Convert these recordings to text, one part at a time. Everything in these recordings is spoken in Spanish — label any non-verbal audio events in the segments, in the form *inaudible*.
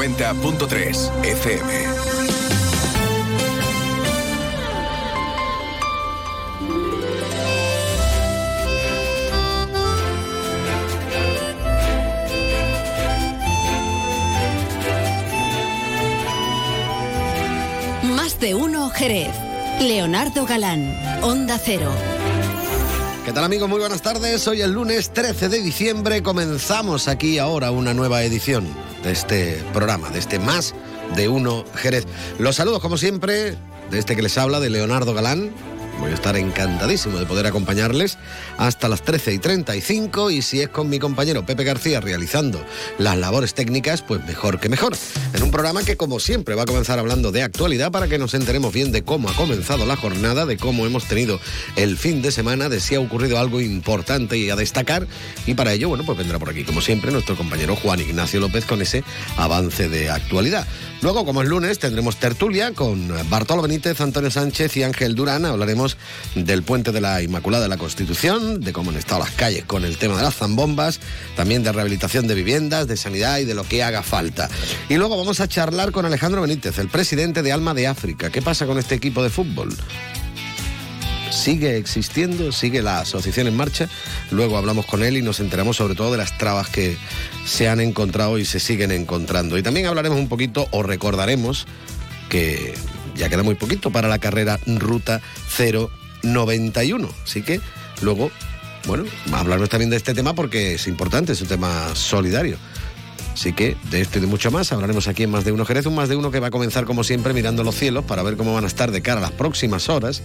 90.3 FM. Más de uno Jerez. Leonardo Galán, Onda Cero. ¿Qué tal amigos? Muy buenas tardes. Hoy el lunes 13 de diciembre comenzamos aquí ahora una nueva edición de este programa, de este Más de Uno Jerez. Los saludos como siempre de este que les habla, de Leonardo Galán, Voy a estar encantadísimo de poder acompañarles hasta las 13 y 35 y si es con mi compañero Pepe García realizando las labores técnicas, pues mejor que mejor. En un programa que como siempre va a comenzar hablando de actualidad para que nos enteremos bien de cómo ha comenzado la jornada, de cómo hemos tenido el fin de semana, de si ha ocurrido algo importante y a destacar y para ello, bueno, pues vendrá por aquí como siempre nuestro compañero Juan Ignacio López con ese avance de actualidad. Luego, como es lunes, tendremos tertulia con Bartolo Benítez, Antonio Sánchez y Ángel Durán. Hablaremos del puente de la Inmaculada de la Constitución, de cómo han estado las calles con el tema de las zambombas, también de rehabilitación de viviendas, de sanidad y de lo que haga falta. Y luego vamos a charlar con Alejandro Benítez, el presidente de Alma de África. ¿Qué pasa con este equipo de fútbol? Sigue existiendo, sigue la asociación en marcha. Luego hablamos con él y nos enteramos sobre todo de las trabas que se han encontrado y se siguen encontrando. Y también hablaremos un poquito o recordaremos que ya queda muy poquito para la carrera Ruta 091. Así que luego, bueno, hablarnos también de este tema porque es importante, es un tema solidario. Así que de esto y de mucho más hablaremos aquí en Más de Uno Jerez, un Más de Uno que va a comenzar como siempre mirando los cielos para ver cómo van a estar de cara a las próximas horas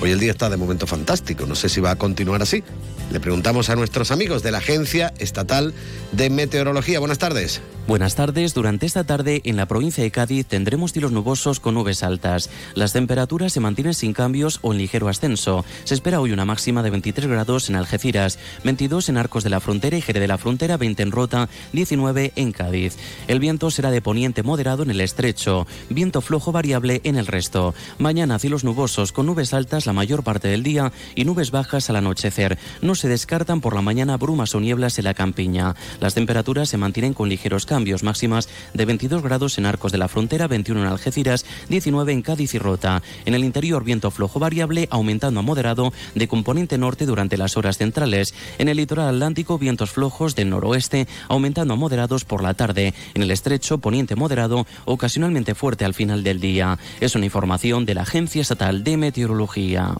Hoy el día está de momento fantástico, no sé si va a continuar así. Le preguntamos a nuestros amigos de la Agencia Estatal de Meteorología. Buenas tardes. Buenas tardes. Durante esta tarde en la provincia de Cádiz tendremos cielos nubosos con nubes altas. Las temperaturas se mantienen sin cambios o en ligero ascenso. Se espera hoy una máxima de 23 grados en Algeciras, 22 en Arcos de la Frontera y Jerez de la Frontera, 20 en Rota, 19 en Cádiz. El viento será de poniente moderado en el estrecho, viento flojo variable en el resto. Mañana cielos nubosos con nubes altas la mayor parte del día y nubes bajas al anochecer. No se descartan por la mañana brumas o nieblas en la campiña. Las temperaturas se mantienen con ligeros cambios, máximas de 22 grados en Arcos de la Frontera, 21 en Algeciras, 19 en Cádiz y Rota. En el interior viento flojo variable, aumentando a moderado de componente norte durante las horas centrales. En el litoral atlántico vientos flojos del noroeste, aumentando a moderados por la tarde. En el estrecho poniente moderado, ocasionalmente fuerte al final del día. Es una información de la Agencia Estatal de Meteorología.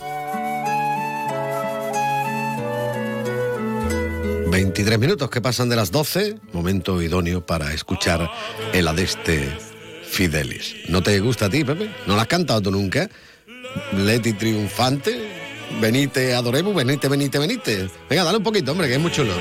23 minutos que pasan de las 12, momento idóneo para escuchar el Adeste Fidelis. ¿No te gusta a ti, Pepe? ¿No la has cantado tú nunca? Leti Triunfante, venite, adoremos, venite, venite, venite. Venga, dale un poquito, hombre, que es muy chulo.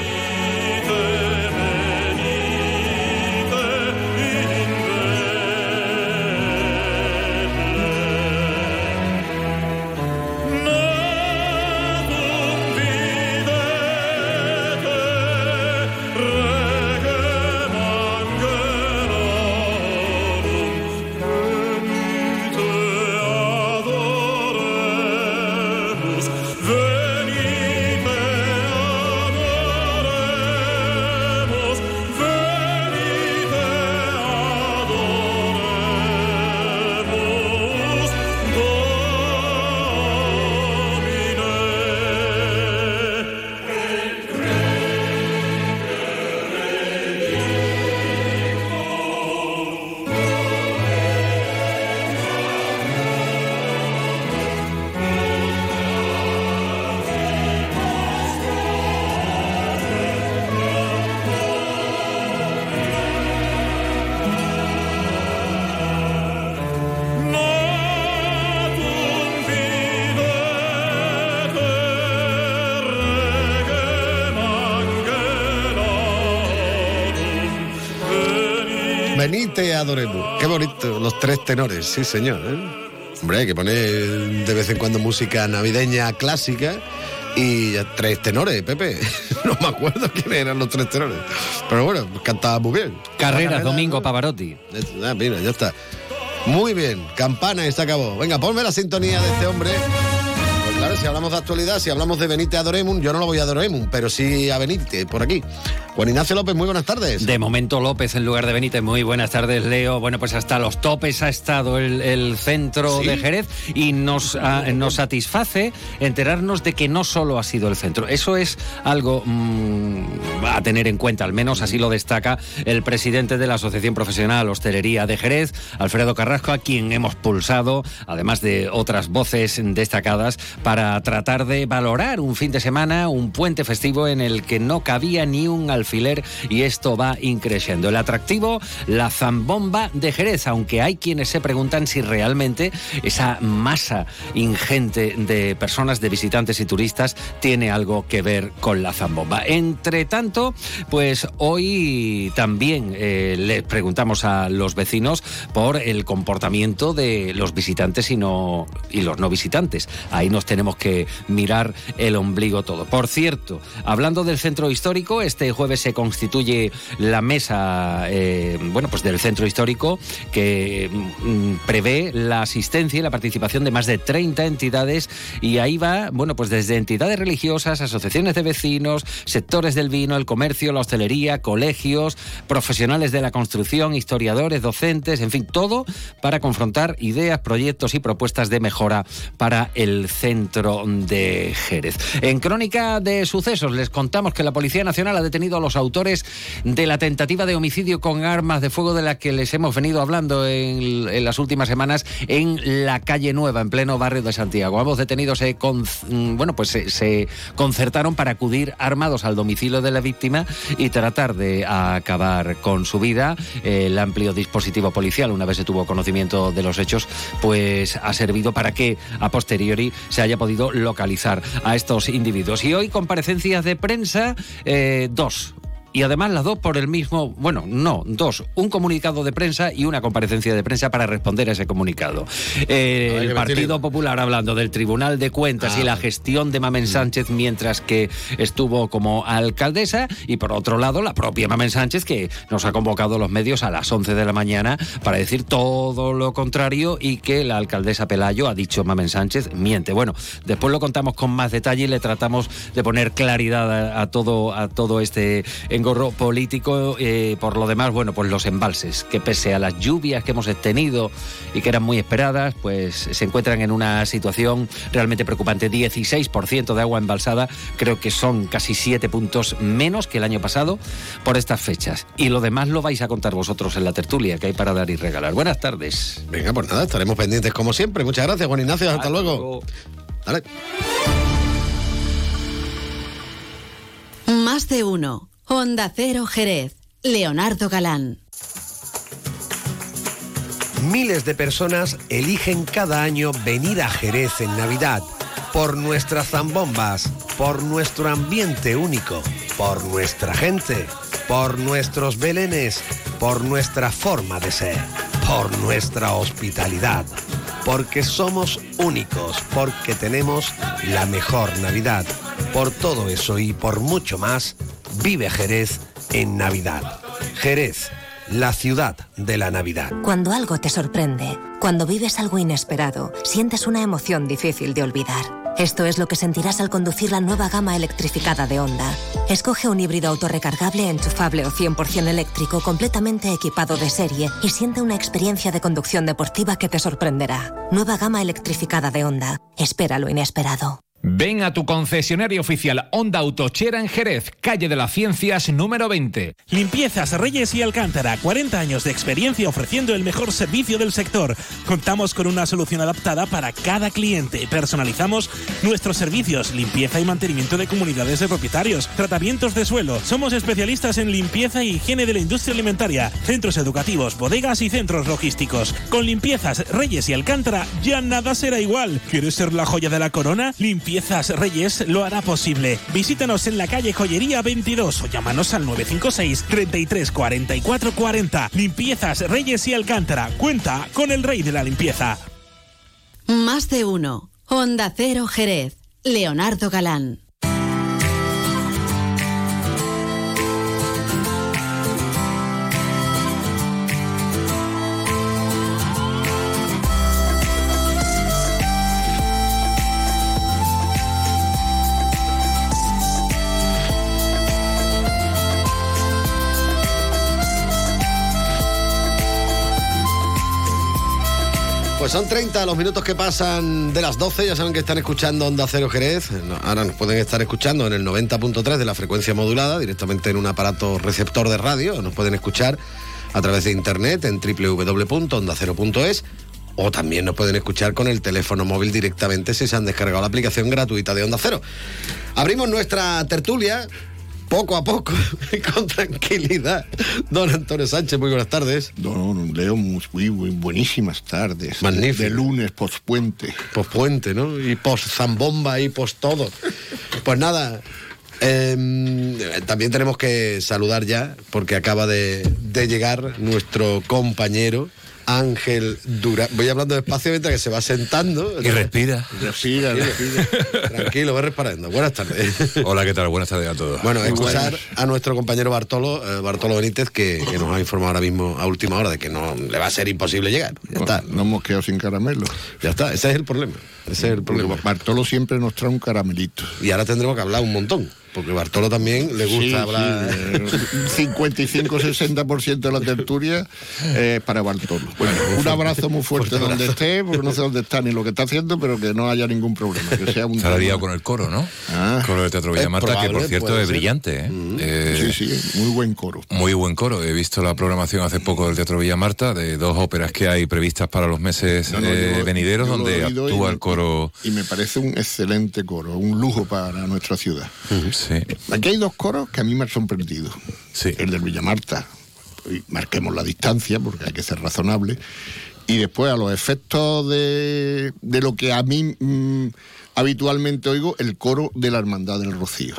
Sí señor. ¿eh? Hombre, hay que poner de vez en cuando música navideña clásica y tres tenores, Pepe. *laughs* No me acuerdo quiénes eran los tres tenores. Pero bueno, cantaba muy bien. Carrera, Domingo Pavarotti. Ah, mira, ya está. Muy bien, campana y se acabó. Venga, ponme la sintonía de este hombre. Pues claro, si hablamos de actualidad, si hablamos de Benite Adoremun, yo no lo voy a Adoremun, pero sí a Benite, por aquí. Juan Ignacio López, muy buenas tardes. De momento López en lugar de Benítez, muy buenas tardes, Leo. Bueno, pues hasta los topes ha estado el, centro de Jerez y nos, ah, nos satisface enterarnos de que no solo ha sido el centro. Eso es algo mm, a tener en cuenta, al menos así lo destaca el presidente de la Asociación Profesional Hostelería de Jerez, Alfredo Carrasco, a quien hemos pulsado, además de otras voces destacadas, para tratar de valorar un fin de semana, un puente festivo en el que no cabía ni un y esto va increciendo. El atractivo, la zambomba de Jerez, aunque hay quienes se preguntan si realmente esa masa ingente de personas, de visitantes y turistas tiene algo que ver con la zambomba. Entre tanto, pues hoy también eh, le preguntamos a los vecinos por el comportamiento de los visitantes y, no, y los no visitantes. Ahí nos tenemos que mirar el ombligo todo. Por cierto, hablando del centro histórico, este jueves se constituye la mesa eh, bueno, pues del centro histórico que mm, prevé la asistencia y la participación de más de 30 entidades y ahí va, bueno, pues desde entidades religiosas, asociaciones de vecinos, sectores del vino, el comercio, la hostelería, colegios, profesionales de la construcción, historiadores, docentes, en fin, todo para confrontar ideas, proyectos y propuestas de mejora para el centro de Jerez. En crónica de sucesos les contamos que la Policía Nacional ha detenido los autores de la tentativa de homicidio con armas de fuego de la que les hemos venido hablando en, las últimas semanas en la calle Nueva, en pleno barrio de Santiago. Ambos detenidos se, mm, bueno, pues se, concertaron para acudir armados al domicilio de la víctima y tratar de acabar con su vida. El amplio dispositivo policial, una vez se tuvo conocimiento de los hechos, pues ha servido para que a posteriori se haya podido localizar a estos individuos. Y hoy comparecencias de prensa, eh, dos y además las dos por el mismo, bueno, no, dos, un comunicado de prensa y una comparecencia de prensa para responder a ese comunicado. Eh, el Partido Popular hablando del Tribunal de Cuentas y la ah. gestión de Mamen mm. Sánchez mientras que estuvo como alcaldesa y por otro lado la propia Mamen Sánchez que nos ha convocado los medios a las 11 de la mañana para decir todo lo contrario y que la alcaldesa Pelayo ha dicho Mamen Sánchez miente. Bueno, después lo contamos con más detalle y le tratamos de poner claridad a, todo a todo este engorro político. Eh, por lo demás, bueno, pues los embalses, que pese a las lluvias que hemos tenido y que eran muy esperadas, pues se encuentran en una situación realmente preocupante. 16% de agua embalsada, creo que son casi 7 puntos menos que el año pasado por estas fechas. Y lo demás lo vais a contar vosotros en la tertulia que hay para dar y regalar. Buenas tardes. Venga, pues nada, estaremos pendientes como siempre. Muchas gracias, Juan Ignacio. Hasta, luego. Más de uno. Honda Cero Jerez. Leonardo Galán. Miles de personas eligen cada año venir a Jerez en Navidad por nuestras zambombas, por nuestro ambiente único, por nuestra gente, por nuestros belenes, por nuestra forma de ser, por nuestra hospitalidad, porque somos únicos, porque tenemos la mejor Navidad. Por todo eso y por mucho más, Vive Jerez en Navidad. Jerez, la ciudad de la Navidad. Cuando algo te sorprende, cuando vives algo inesperado, sientes una emoción difícil de olvidar. Esto es lo que sentirás al conducir la nueva gama electrificada de Honda. Escoge un híbrido autorrecargable, enchufable o 100% eléctrico completamente equipado de serie y siente una experiencia de conducción deportiva que te sorprenderá. Nueva gama electrificada de Honda. Espera lo inesperado. Ven a tu concesionario oficial Honda Autochera en Jerez, calle de las Ciencias número 20. Limpiezas Reyes y Alcántara, 40 años de experiencia ofreciendo el mejor servicio del sector. Contamos con una solución adaptada para cada cliente. Personalizamos nuestros servicios, limpieza y mantenimiento de comunidades de propietarios, tratamientos de suelo. Somos especialistas en limpieza y higiene de la industria alimentaria, centros educativos, bodegas y centros logísticos. Con Limpiezas Reyes y Alcántara ya nada será igual. ¿Quieres ser la joya de la corona? Piezas Reyes lo hará posible. Visítanos en la calle Joyería 22 o llámanos al 956 33 44 40. Limpiezas Reyes y Alcántara. Cuenta con el rey de la limpieza. Más de uno. Honda Cero Jerez. Leonardo Galán. Pues son 30 los minutos que pasan de las 12. Ya saben que están escuchando Onda Cero Jerez. Ahora nos pueden estar escuchando en el 90.3 de la frecuencia modulada, directamente en un aparato receptor de radio. Nos pueden escuchar a través de internet en www.ondacero.es o también nos pueden escuchar con el teléfono móvil directamente si se han descargado la aplicación gratuita de Onda Cero. Abrimos nuestra tertulia poco a poco *laughs* con tranquilidad. Don Antonio Sánchez, muy buenas tardes. Don Leo, muy, muy buenísimas tardes. Magnífico. De lunes, pospuente. Pospuente, ¿no? Y post zambomba y post todo. Pues nada. eh, también tenemos que saludar ya, porque acaba de, de llegar nuestro compañero Ángel Durán. Voy hablando despacio mientras que se va sentando. Y respira. Respira, respira. Tranquilo, va respirando. Buenas tardes. Hola, ¿qué tal? Buenas tardes a todos. Bueno, buenas. a nuestro compañero Bartolo, eh, Bartolo Benítez, que, que nos ha informado ahora mismo a última hora de que no le va a ser imposible llegar. Ya está. Nos hemos quedado sin caramelo. Ya está. Ese es el problema. Ese es el problema. Bartolo siempre nos trae un caramelito. Y ahora tendremos que hablar un montón. Porque Bartolo también le gusta Sí, hablar. sí, eh, 55-60% de la tertulia eh, es para Bartolo. Bueno, un abrazo muy fuerte donde abrazo. esté, porque no sé dónde está ni lo que está haciendo, pero que no haya ningún problema. Que sea un Se ha liado con el coro, ¿no? Ah. coro del Teatro Villamarta, que probable, por cierto es brillante. ¿eh? Eh, Sí, sí, muy buen coro. Muy buen coro. He visto la programación hace poco del Teatro Villamarta, de dos óperas que hay previstas para los meses No, no, eh, yo- venideros, yo donde actúa me- el coro. Y me parece un excelente coro, un lujo para nuestra ciudad. Sí, Aquí hay dos coros que a mí me han sorprendido. Sí. El del Villamarta, marquemos la distancia porque hay que ser razonable. Y después a los efectos de, de lo que a mí mm, habitualmente oigo, el coro de la Hermandad del Rocío.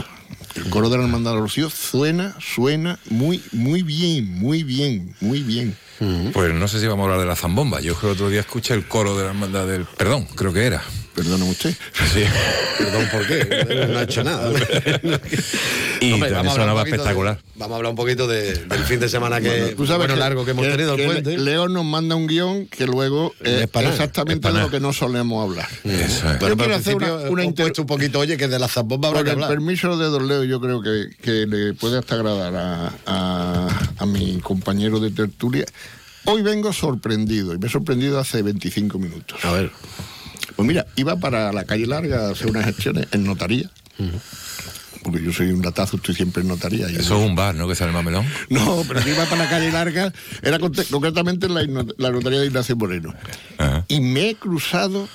El coro de la Hermandad del Rocío suena, suena muy, muy bien, muy bien, muy bien. Pues no sé si vamos a hablar de la zambomba. Yo creo que otro día escuché el coro de la hermandad del. Perdón, creo que era. Perdóname usted. Sí. Perdón, ¿por qué? No ha hecho nada. *laughs* Y Hombre, vamos a hablar de- espectacular. vamos a hablar un poquito de- del fin de semana que Bueno, tú sabes bueno, que- largo que hemos tenido el puente. Leo nos manda un guion que luego Es exactamente es de lo que no solemos hablar. Eso es. Bueno, Yo pero quiero hacer una- una inter- un poquito, oye, que de la zambomba habrá que el hablar. permiso de Don Leo, yo creo que, que le puede hasta agradar a, a- a mi compañero de tertulia. Hoy vengo sorprendido, y me he sorprendido hace 25 minutos. A ver. Pues mira, iba para la calle larga a hacer unas gestiones en notaría. Porque yo soy un ratazo, estoy siempre en notaría. Eso es un bar, ¿no? Que sale Mamelón. *laughs* No, pero iba para la calle larga, era concretamente en la, la notaría de Ignacio Moreno. Ajá. Y me he cruzado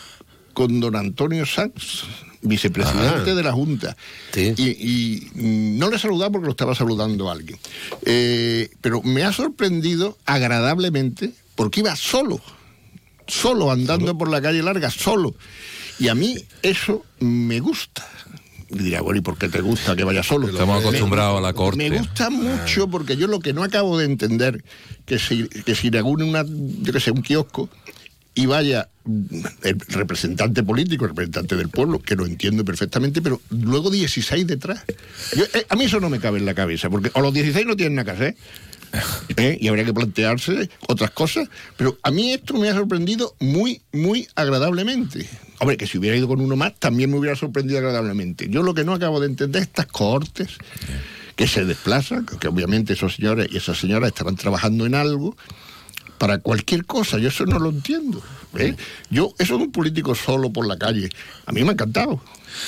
con don Antonio Sanz, vicepresidente Ah. de la Junta. Sí. Y, y, no le he saludado porque lo estaba saludando a alguien. Eh, pero me ha sorprendido agradablemente porque iba solo, solo andando por la calle larga, solo. Y a mí eso me gusta. Y dirá, bueno, ¿y por qué te gusta que vaya solo? Estamos Me- acostumbrados a la corte. Me gusta mucho porque yo lo que no acabo de entender que si, que si inaugure una, yo qué sé, un kiosco y vaya el representante político, el representante del pueblo, que lo entiendo perfectamente, pero luego 16 detrás. Yo, eh, a mí eso no me cabe en la cabeza, porque o los 16 no tienen nada que hacer. ¿eh? *laughs* Y habría que plantearse otras cosas, pero a mí esto me ha sorprendido muy, muy agradablemente. Hombre, que si hubiera ido con uno más, también me hubiera sorprendido agradablemente. Yo lo que no acabo de entender es estas cohortes que se desplazan, que obviamente esos señores y esas señoras estarán trabajando en algo para cualquier cosa. Yo eso no lo entiendo. ¿eh? Yo, eso de un político solo por la calle, a mí me ha encantado.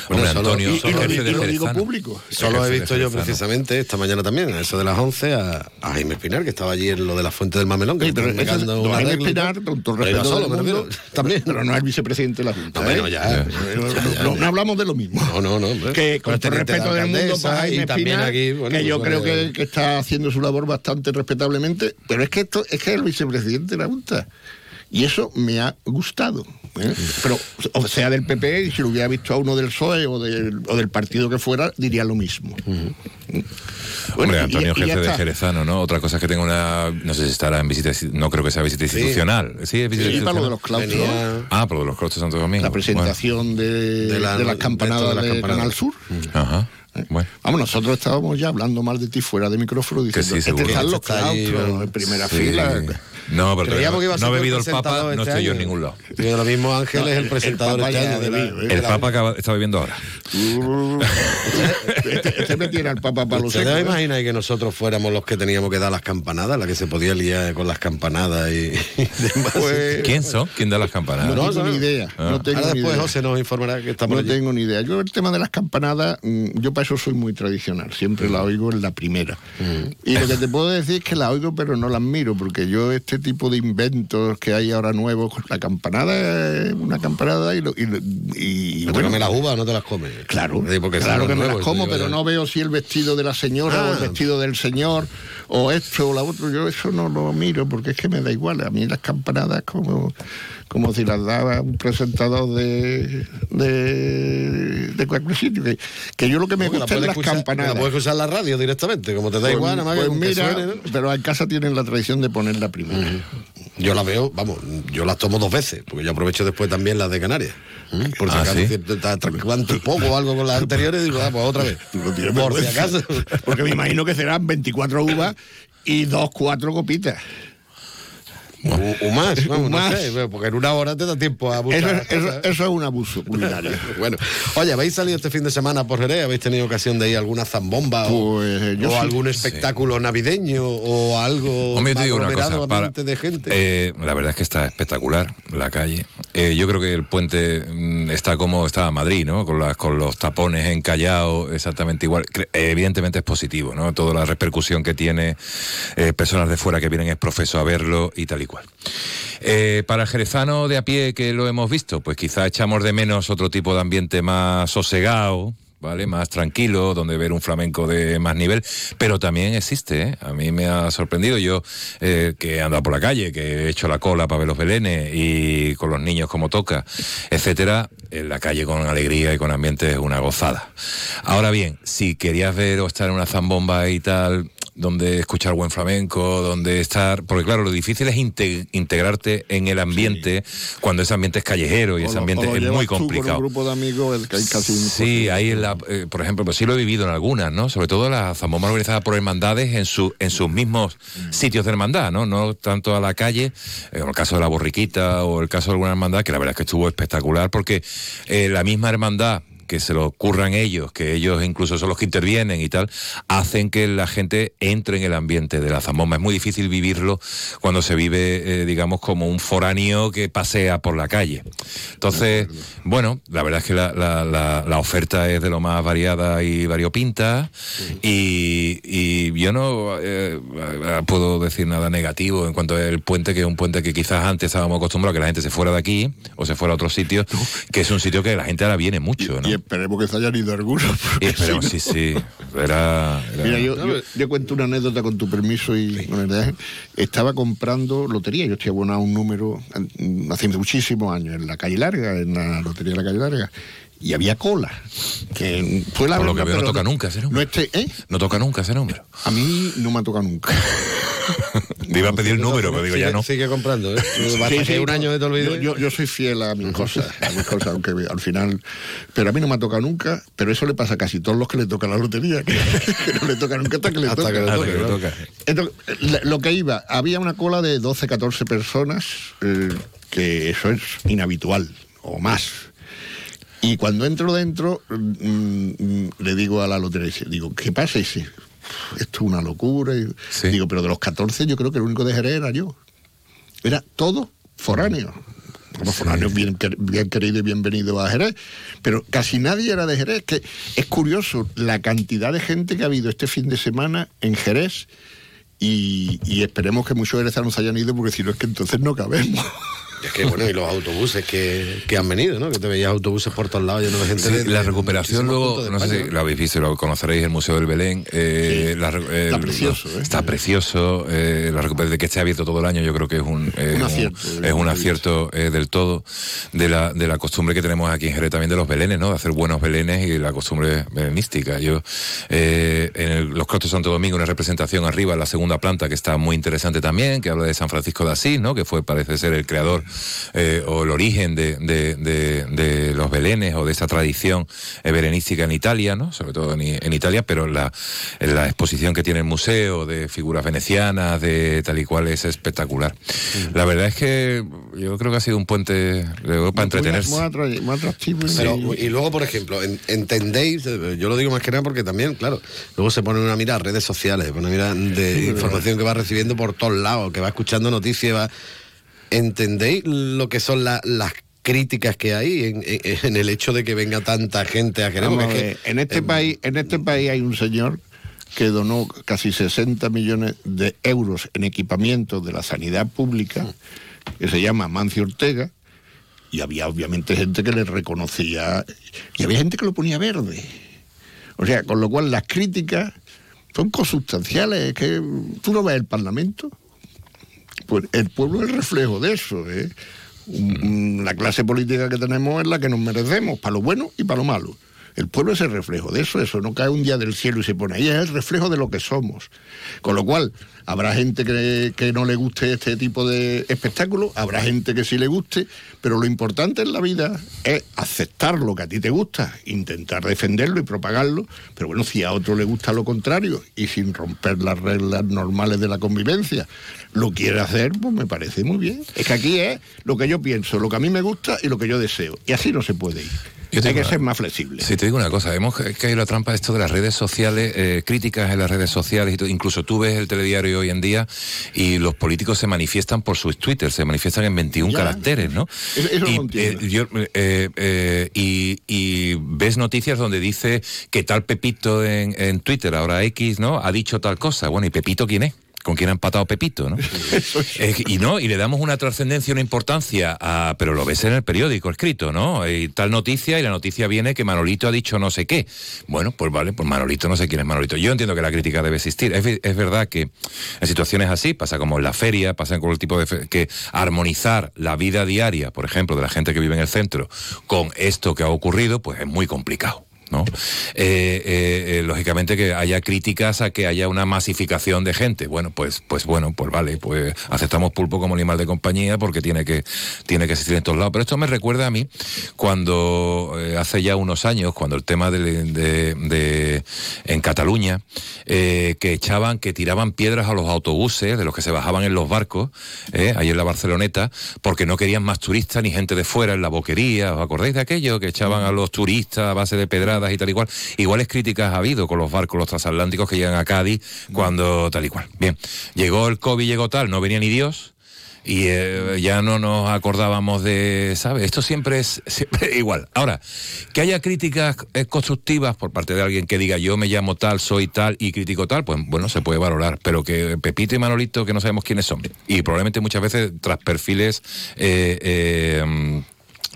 Hombre, solo- Antonio, y- y solo de y lo digo público. Solo he visto yo precisamente esta mañana también, a eso de las 11, a, a Jaime Espinar, que estaba allí en lo de la Fuente del Mamelón. Que Sí, pero un Jaime. Espinar, con todo el Pero respeto solo, mundo. También. Pero no es el vicepresidente de la Junta. No, bueno, ¿eh? ya. No, no- no hablamos de lo mismo. No, no, no. hombre. que con todo respeto de del mundo para Jaime y también Espinar, aquí, bueno, que yo pues, creo eh, que, que está haciendo su labor bastante respetablemente, pero es que esto es que es el vicepresidente de la Junta. Y eso me ha gustado. ¿eh? Pero, o sea, del PP, y si lo hubiera visto a uno del PSOE o del, o del partido que fuera, diría lo mismo. Bueno, Hombre, Antonio, y jefe de. Jerezano, ¿no? Otra cosa es que tenga una. No sé si estará en visita. No creo que sea visita institucional. Sí, es visita Sí, para lo institucional. de los claustros, Venía- Ah, por lo de los claustros de Santo Domingo. la presentación de, De la- de las de campanadas de, de las campanadas. Canal Sur. Ajá. Bueno. Vamos, nosotros estábamos ya hablando mal de ti fuera de micrófono diciendo sí, este están los claustros en primera sí. fila. No, porque Creíamos que iba a no ha el bebido el Papa, no este estoy yo en ningún lado. Y ahora mismo Ángel No, es el el- presentador el Papa este año de la- ¿eh? de El la- Papa acaba- está bebiendo ahora. este, este me tiene al Papa para los ¿Ustedes secos, ¿eh? imaginan que nosotros fuéramos los que teníamos que dar las campanadas, la que se podía liar con las campanadas y, y demás? Pues- ¿Quién son? ¿Quién da las campanadas? No, No, tengo no. ni idea. Ah. No tengo Ahora ni después idea. José nos informará que estamos No allí. tengo ni idea. Yo el tema de las campanadas, mm, yo para eso soy muy tradicional. Siempre la oigo en la primera. Y lo que te puedo decir es que la oigo, pero no la admiro, porque yo este tipo de inventos que hay ahora nuevos, la campanada es una campanada y, lo, y, y, ¿No te bueno, comes las uvas o no te las comes? Claro, Sí, porque claro que me nuevos, las como, pero no veo si el vestido de la señora o Ah. el vestido del señor o esto o la otro. Yo eso no lo miro porque es que me da igual. A mí las campanadas como, como si las daba un presentador de, de, de cualquier sitio. Que, que yo lo que me la gusta es las escuchar- campanadas. La puedes usar la radio directamente, como te da Pues- igual, nada más pues con que mira, suene, ¿no? pero en casa tienen la tradición de ponerla primero. Yo la veo, vamos, yo las tomo dos veces, porque yo aprovecho después también las de Canarias. ¿Mm? Por si Ah, acaso ¿sí? un poco o algo con las anteriores, digo, ah, pues otra vez. *laughs* No Por si acaso. Porque me imagino que serán 24 uvas y dos, cuatro copitas. O, o más, *laughs* vamos, no Más. sé, porque en una hora te da tiempo a buscar. Eso, las es- eso- es un abuso culinario. *laughs* Bueno, oye, ¿habéis salido este fin de semana por Jerez? ¿Habéis tenido ocasión de ir a alguna zambomba o, Pues, eh, yo o sí. algún espectáculo navideño o algo Hombre, te digo una aglomerado cosa. para- ambiente de gente? eh, la verdad es que está espectacular la calle. Eh, yo creo que el puente mm, está como estaba Madrid, ¿no? Con, las, con los tapones en Callao, exactamente igual. Eh, evidentemente es positivo, ¿no? Toda la repercusión que tiene, eh, personas de fuera que vienen es profeso a verlo y tal y cual. Eh, para el jerezano de a pie que lo hemos visto, pues quizá echamos de menos otro tipo de ambiente más sosegado, ¿vale? Más tranquilo, donde ver un flamenco de más nivel, pero también existe, ¿eh? A mí me ha sorprendido yo eh, que he andado por la calle, que he hecho la cola para ver los belenes y con los niños como toca, etcétera, en la calle con alegría y con ambiente es una gozada. Ahora bien, si querías ver o estar en una zambomba y tal, donde escuchar buen flamenco, donde estar, porque claro, lo difícil es inte- integrarte en el ambiente cuando ese ambiente es callejero y O ese ambiente lo es llevas muy tú con complicado. un grupo de amigos es que hay casi un Sí, ahí en la, eh, por ejemplo, pues sí lo he vivido en algunas, ¿no? Sobre todo las zambombas organizadas por hermandades en su, en sus mismos sitios de hermandad, ¿no? No tanto a la calle, eh, como el caso de la borriquita o el caso de alguna hermandad, que la verdad es que estuvo espectacular porque eh, la misma hermandad que se lo curran ellos, que ellos incluso son los que intervienen y tal, hacen que la gente entre en el ambiente de la zambomba. Es muy difícil vivirlo cuando se vive, eh, digamos, como un foráneo que pasea por la calle. Entonces, bueno, la verdad es que la, la- la- la oferta es de lo más variada y variopinta y, y yo no eh, eh, puedo decir nada negativo en cuanto al puente, que es un puente que quizás antes estábamos acostumbrados a que la gente se fuera de aquí o se fuera a otro sitio, que es un sitio que la gente ahora viene mucho, ¿no? Esperemos que se hayan ido algunos. *laughs* Esperemos, si sí, no- sí. Era, era- Mira, yo, yo, yo cuento una anécdota con tu permiso y con el de- Estaba comprando lotería, yo estoy abonado a un número mm, hace muchísimos años en la calle larga, en la lotería de la calle larga. Y había cola. Que fue la Por lo que verdad, veo no toca nunca ese No número. este, ¿eh? No toca nunca ese número. A mí no me ha tocado nunca. *laughs* Me iba a pedir el número, pero digo, sigue, ya no. Sigue comprando, ¿eh? Sí, sí, un no, año de te olvides. Yo, yo, yo soy fiel a mis cosas, a mis cosas, aunque al final. Pero a mí no me ha tocado nunca, pero eso le pasa a casi todos los que le toca la lotería, *laughs* que, que no le toca nunca hasta que le Hasta toca. que le toque, que le ¿no? toca. Entonces, la- lo que iba, había una cola de 12, 14 personas, eh, que eso es inhabitual, o más. Y cuando entro dentro, mm, mm, le digo a la lotería, digo, ¿qué pasa? Y dice, esto es una locura. Sí. Digo, pero de los 14 yo creo que el único de Jerez era yo. Era todo foráneo. Los foráneos bien, bien querido y bienvenido a Jerez, pero casi nadie era de Jerez. Que es curioso la cantidad de gente que ha habido este fin de semana en Jerez y, y esperemos que muchos jerezanos hayan ido porque si no es que entonces no cabemos. *laughs* Es que bueno, y los autobuses que, que han venido, ¿no? Que te veías autobuses por todos lados llenos de gente. Sí, de- la recuperación luego, no sé España, si lo habéis visto, lo conoceréis, el Museo del Belén. eh, Sí. la eh, Está precioso, ¿eh? Está precioso. eh, la recuperación de que esté abierto todo el año, yo creo que es un, eh, Un acierto, es un eh, acierto eh, del todo de la, de la costumbre que tenemos aquí en Jerez también de los belenes, ¿no? De hacer buenos belenes y la costumbre belenística. Yo, eh, en el- los de Santo Domingo, una representación arriba en la segunda planta que está muy interesante también, que habla de San Francisco de Asís, ¿no? Que fue, parece ser, el creador eh, o el origen de, de- de- de los belenes o de esa tradición eh, belenística en Italia, ¿no? Sobre todo en, en Italia, pero la, en la exposición que tiene el museo de figuras venecianas, de tal y cual, es espectacular. La verdad es que yo creo que ha sido un puente luego para entretenerse. Muy, atra- muy atractivo. y- Pero, y luego, por ejemplo, en- entendéis, eh, yo lo digo más que nada porque también, claro, luego se pone una mira a redes sociales, se pone una mira de información que va recibiendo por todos lados, que va escuchando noticias, va... ¿Entendéis lo que son la- las críticas que hay en, en- en el hecho de que venga tanta gente a Jerez? Que, en este eh, país, en este país hay un señor que donó casi 60 millones de euros en equipamiento de la sanidad pública, que se llama Mancio Ortega, y había obviamente gente que le reconocía, y había gente que lo ponía verde. O sea, con lo cual las críticas son consustanciales, es que tú no ves el Parlamento, pues el pueblo es el reflejo de eso. ¿eh? Un- un- la clase política que tenemos es la que nos merecemos, para lo bueno y para lo malo. El pueblo es el reflejo de eso, eso no cae un día del cielo y se pone ahí, es el reflejo de lo que somos. Con lo cual, habrá gente que, no le guste este tipo de espectáculo, habrá gente que sí le guste, pero lo importante en la vida es aceptar lo que a ti te gusta, intentar defenderlo y propagarlo, pero bueno, si a otro le gusta lo contrario y sin romper las reglas normales de la convivencia, lo quiere hacer, pues me parece muy bien. Es que aquí es lo que yo pienso, lo que a mí me gusta y lo que yo deseo. Y así no se puede ir. Yo Hay que ser más flexible. Sí, te digo una cosa, hemos ca- caído la trampa de esto de las redes sociales, eh, críticas en las redes sociales, y todo. incluso tú ves el telediario hoy en día y los políticos se manifiestan por sus Twitter, se manifiestan en 21 Ya. caracteres, ¿no? Eso- eso y, lo entiendo. eh, yo, eh, eh, y, y ves noticias donde dice que tal Pepito en, en Twitter, ahora X, ¿no? Ha dicho tal cosa. Bueno, ¿y Pepito quién es? ¿Con quién ha empatado Pepito, no? *laughs* Eh, y no, y le damos una trascendencia, una importancia, a, pero lo ves en el periódico escrito, ¿no? Y tal noticia, y la noticia viene que Manolito ha dicho no sé qué. Bueno, pues vale, pues Manolito no sé quién es Manolito. Yo entiendo que la crítica debe existir. Es, ve- es verdad que en situaciones así, pasa como en la feria, pasa con el tipo de... fe- que armonizar la vida diaria, por ejemplo, de la gente que vive en el centro, con esto que ha ocurrido, pues es muy complicado. ¿No? Eh, eh, eh, lógicamente que haya críticas a que haya una masificación de gente. Bueno, pues, pues bueno, pues vale, pues aceptamos pulpo como animal de compañía porque tiene que, tiene que existir en todos lados. Pero esto me recuerda a mí cuando hace ya unos años, cuando el tema de, en Cataluña, que echaban, que tiraban piedras a los autobuses, de los que se bajaban en los barcos, ahí en la Barceloneta, porque no querían más turistas ni gente de fuera en la boquería. ¿Os acordáis de aquello? Que echaban a los turistas a base de pedradas y tal y cual. Iguales críticas ha habido con los barcos, los transatlánticos que llegan a Cádiz cuando tal y cual. Bien, llegó el COVID, llegó tal, no venía ni Dios. Y eh, ya no nos acordábamos de, ¿sabes? Esto *laughs* siempre es igual. Ahora, que haya críticas eh, constructivas por parte de alguien que diga yo me llamo tal, soy tal y critico tal, pues bueno, se puede valorar. Pero que Pepito y Manolito, que no sabemos quiénes son, y probablemente muchas veces tras perfiles eh,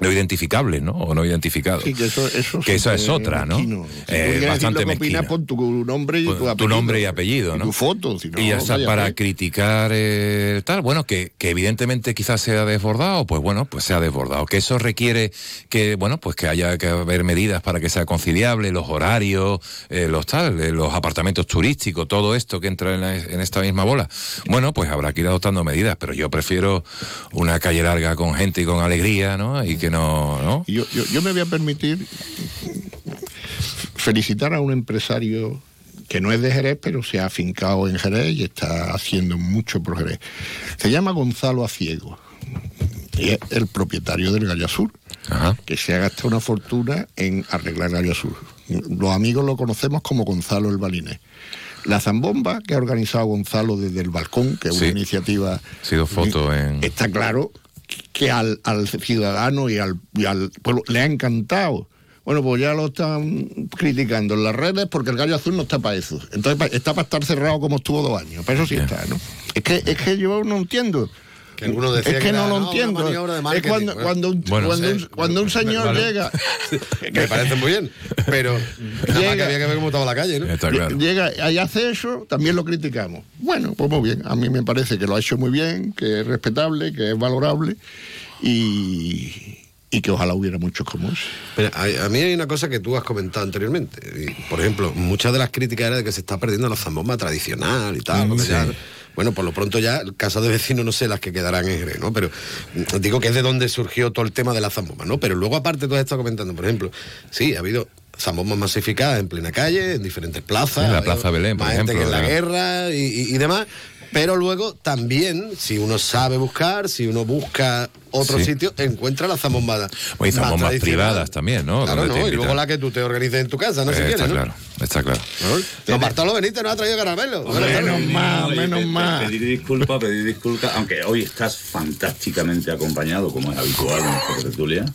no identificables, ¿no? O no identificados. Sí, que eso, eso, Que eso es otra, ¿no? mezquino. Si Eh, bastante mezquina. pon tu nombre y tu Tu apellido. nombre y apellido, Y ¿no? tu foto. si no, y vaya, para criticar eh, tal, bueno, que, que evidentemente quizás sea desbordado, pues bueno, pues sea desbordado. Que eso requiere que, bueno, pues que haya que haber medidas para que sea conciliable, los horarios, eh, los tal, eh, los apartamentos turísticos, todo esto que entra en, la- en esta misma bola. Bueno, pues habrá que ir adoptando medidas, pero yo prefiero una calle larga con gente y con alegría, ¿no? Y que no, ¿no? Yo, yo, yo me voy a permitir felicitar a un empresario que no es de Jerez, pero se ha afincado en Jerez y está haciendo mucho por Jerez. Se llama Gonzalo Aciego y es el propietario del Gallo Sur, Ajá. que se ha gastado una fortuna en arreglar Gallo Sur. Los amigos lo conocemos como Gonzalo el Balinés. La zambomba que ha organizado Gonzalo desde el balcón, que es Sí. una iniciativa Ha sido foto en... está claro que al, al ciudadano y al, y al pueblo le ha encantado. Bueno, pues ya lo están criticando en las redes porque el gallo azul no está para eso. Entonces está para estar cerrado como estuvo dos años. Para eso sí está, ¿no? Es que, es que yo no entiendo. Que alguno decía es que, que no era, lo no, una entiendo. maniobra de Es cuando, bueno. cuando, un, Bueno, cuando, sí, un, cuando un señor vale. llega, *laughs* *laughs* Me parece muy bien, pero nada más que había que ver cómo estaba la calle, ¿no? Está claro. llega y hace eso, también lo criticamos. Bueno, pues muy bien. A mí me parece que lo ha hecho muy bien, que es respetable, que es valorable y, y que ojalá hubiera muchos como ese. Mira, a, a mí hay una cosa que tú has comentado anteriormente. Y, por ejemplo, muchas de las críticas era de que se está perdiendo la zambomba tradicional y tal. porque ya Bueno, por lo pronto ya, casas de vecinos no sé las que quedarán en Jerez, ¿no? Pero mm, digo que es de donde surgió todo el tema de la zambomba, ¿no? Pero luego aparte tú has estado comentando, por ejemplo, sí, ha habido zambombas masificadas en plena calle, en diferentes plazas. En la Plaza Belén, por más gente ejemplo, que en la guerra y, y- y demás. Pero luego también, si uno sabe buscar, si uno busca otro Sí. sitio, encuentra la zambombada. Bueno, y más zambombas privadas también, ¿no? Claro, no, y luego la que tú te organices en tu casa, no Eh, si quieres, está ¿no? claro, está claro. Don Bartolo Benítez nos ha traído caramelo. Menos mal, menos pe- pe- mal. Pedir disculpas, pedir disculpas, aunque hoy estás fantásticamente acompañado, como es habitual en esta tertulia.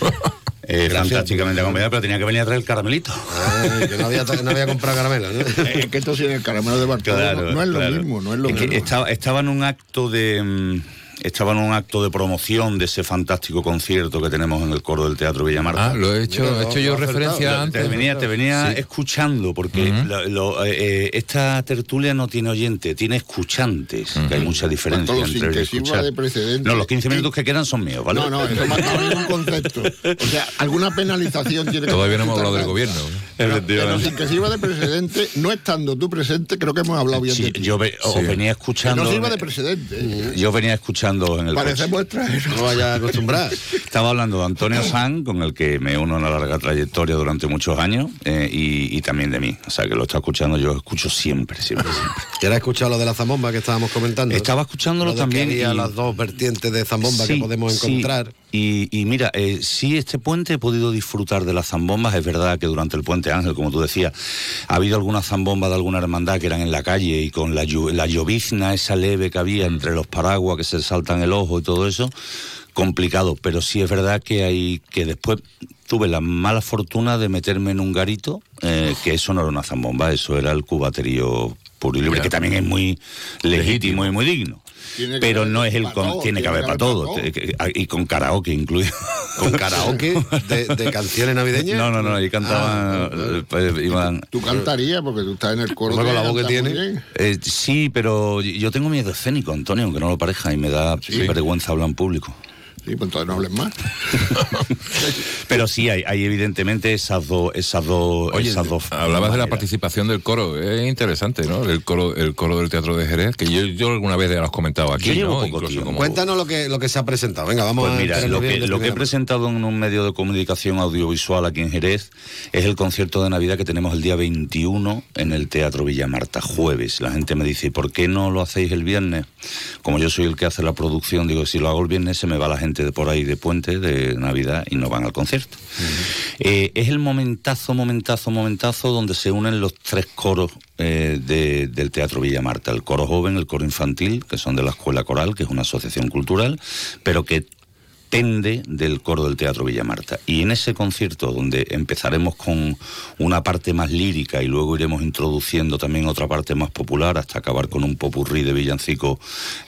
*laughs* Eh, fantásticamente acompañado, pero tenía que venir a traer el caramelito. Ay, que no había, no había comprado caramelo, ¿no? *laughs* Es que esto sin el caramelo de Bartolomé no, no es lo claro. mismo, no es lo Es que mismo. estaba, estaba en un acto de mm, estaba en un acto de promoción de ese fantástico concierto que tenemos en el coro del Teatro Villamarta. Ah, lo he hecho, Mira, he hecho yo referencia acertado. antes. Te venía, te venía Sí. escuchando, porque Ujú. lo- lo- eh, eh, esta tertulia no tiene oyente, tiene escuchantes, que hay mucha diferencia Bartolo, sin entre que el escuchar. de. No, los 15 minutos que quedan son míos, ¿vale? No, no, eso me ha ningún concepto. O sea, alguna penalización tiene que Todavía no hemos hablado del gobierno. Pero, pero sin que sirva de precedente, no estando tú presente, creo que hemos hablado bien Sí, de ti. yo ve- os Sí. venía que escuchando. no sirva de precedente. Yo venía escuchando en el coche. Parecemos extranjeros. No vaya a acostumbrar. Estaba hablando de Antonio San, con el que me uno en una larga trayectoria durante muchos años, eh, y, y también de mí. O sea, que lo está escuchando, yo escucho siempre, siempre, siempre. *laughs* ¿Ya has escuchado lo de la zambomba que estábamos comentando? Estaba escuchándolo Lo también y- las dos vertientes de zambomba Sí, que podemos sí. encontrar. Y, y mira, eh, sí, este puente he podido disfrutar de las zambombas. Es verdad que durante el puente Ángel, como tú decías, ha habido algunas zambombas de alguna hermandad que eran en la calle y con la, la llovizna esa leve que había entre los paraguas que se saltan el ojo y todo eso, complicado. Pero sí es verdad que hay que después tuve la mala fortuna de meterme en un garito, eh, que eso no era una zambomba, eso era el cubaterío puro y libre, que también es muy legítimo y muy digno. Pero no es el con- tiene que haber para todo, y con karaoke incluido. *laughs* Con karaoke de, de canciones navideñas. No, no, no, ahí cantaban, eh, eh, iban- Tú cantarías porque tú estás en el coro. Hombre, con la voz que tiene. eh, sí, pero yo tengo miedo escénico, Antonio, aunque no lo parezca, y me da vergüenza hablar en público. Sí, pues entonces no hables más. *laughs* Pero sí, hay, hay evidentemente esas dos, esas dos, Oye, esas dos hablabas de la participación del coro, es interesante, ¿no? El coro, el coro del Teatro de Jerez, que yo, yo alguna vez ya lo has comentado aquí, Yo llevo ¿no? poco Incluso tiempo. como- Cuéntanos lo que, lo que se ha presentado. Venga, vamos Pues a mira, enterarnos lo que, lo que he presentado en un medio de comunicación audiovisual aquí en Jerez es el concierto de Navidad que tenemos el día 21 en el Teatro Villa Marta, jueves. La gente me dice, ¿por qué no lo hacéis el viernes? Como yo soy el que hace la producción, digo, si lo hago el viernes se me va la gente de por ahí de puente, de Navidad, y no van al concierto. Eh, es el momentazo, momentazo, momentazo donde se unen los tres coros eh, de- del Teatro Villa Marta. El coro joven, el coro infantil, que son de la Escuela Coral, que es una asociación cultural, pero que pende del coro del Teatro Villa Marta. Y en ese concierto, donde empezaremos con una parte más lírica y luego iremos introduciendo también otra parte más popular hasta acabar con un popurrí de villancico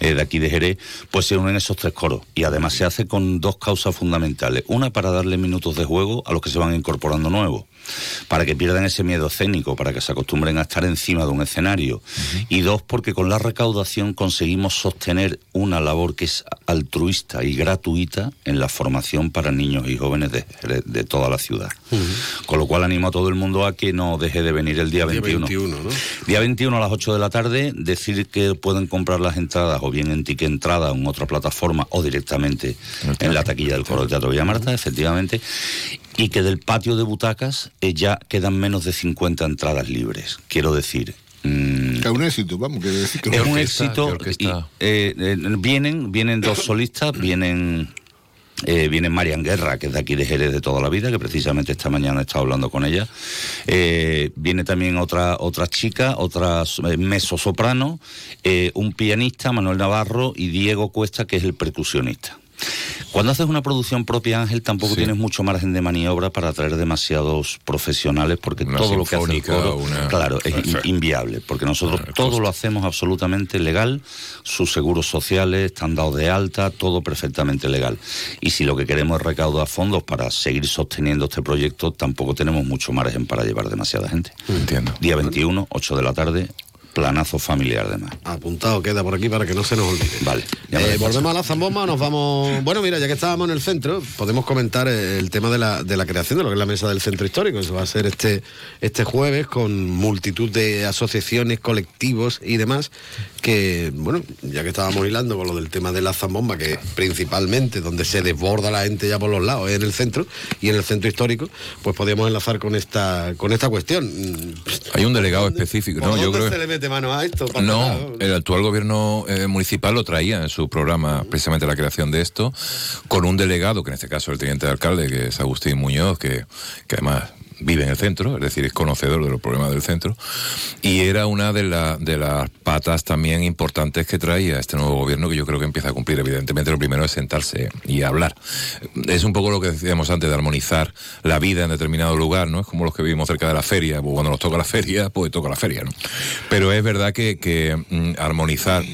eh, de aquí de Jerez, pues se unen esos tres coros. Y además se hace con dos causas fundamentales. Una para darle minutos de juego a los que se van incorporando nuevos para que pierdan ese miedo escénico, para que se acostumbren a estar encima de un escenario. Y dos, porque con la recaudación conseguimos sostener una labor que es altruista y gratuita en la formación para niños y jóvenes de, de toda la ciudad. Con lo cual animo a todo el mundo a que no deje de venir el día Día 21. 21, ¿no? Día 21 a las 8 de la tarde, decir que pueden comprar las entradas o bien en Ticket Entrada en otra plataforma o directamente en la taquilla del Coro del Teatro Villamarta, efectivamente, y que del patio de butacas eh, ya quedan menos de 50 entradas libres. Quiero decir... mm, Que es un éxito, vamos, decir que es un orquesta? éxito. Eh, eh, vienen, vienen dos solistas, vienen. Eh, viene Marian Guerra, que es de aquí de Jerez de toda la vida, que precisamente esta mañana he estado hablando con ella. Eh, viene también otra, otra chica, otra eh, mezzo-soprano, eh, un pianista, Manuel Navarro, y Diego Cuesta, que es el percusionista. Cuando haces una producción propia, Ángel, tampoco Sí. tienes mucho margen de maniobra para traer demasiados profesionales, porque Una todo lo que hace el coro, una- claro, es inviable, porque nosotros todo lo hacemos absolutamente legal, sus seguros sociales están dados de alta, todo perfectamente legal. Y si lo que queremos es recaudar fondos para seguir sosteniendo este proyecto, tampoco tenemos mucho margen para llevar demasiada gente. Entiendo. Día 21, 8 de la tarde, planazo familiar además. Apuntado queda por aquí para que no se nos olvide. Vale, Eh, volvemos a la zambomba, nos vamos. Bueno, mira, ya que estábamos en el centro, podemos comentar eh, el tema de la, de la creación de lo que es la mesa del centro histórico. Eso va a ser este, este jueves con multitud de asociaciones, colectivos y demás que, bueno, ya que estábamos hilando con lo del tema de la zambomba, que principalmente donde se desborda la gente ya por los lados, es en el centro y en el centro histórico, pues podíamos enlazar con esta con esta cuestión. Hay un delegado específico, ¿no? ¿Por Yo creo se le mete mano a esto? Para No, nada, el actual gobierno eh, municipal lo traía en su programa precisamente la creación de esto, con un delegado, que en este caso es el teniente de alcalde, que es Agustín Muñoz, que, que además vive en el centro, es decir, es conocedor de los problemas del centro, y era una de, la- de las patas también importantes que traía este nuevo gobierno que yo creo que empieza a cumplir. Evidentemente, lo primero es sentarse y hablar. Es un poco lo que decíamos antes de armonizar la vida en determinado lugar, ¿no? Es como los que vivimos cerca de la feria, pues cuando nos toca la feria, pues toca la feria, ¿no? Pero es verdad que, que mm, armonizar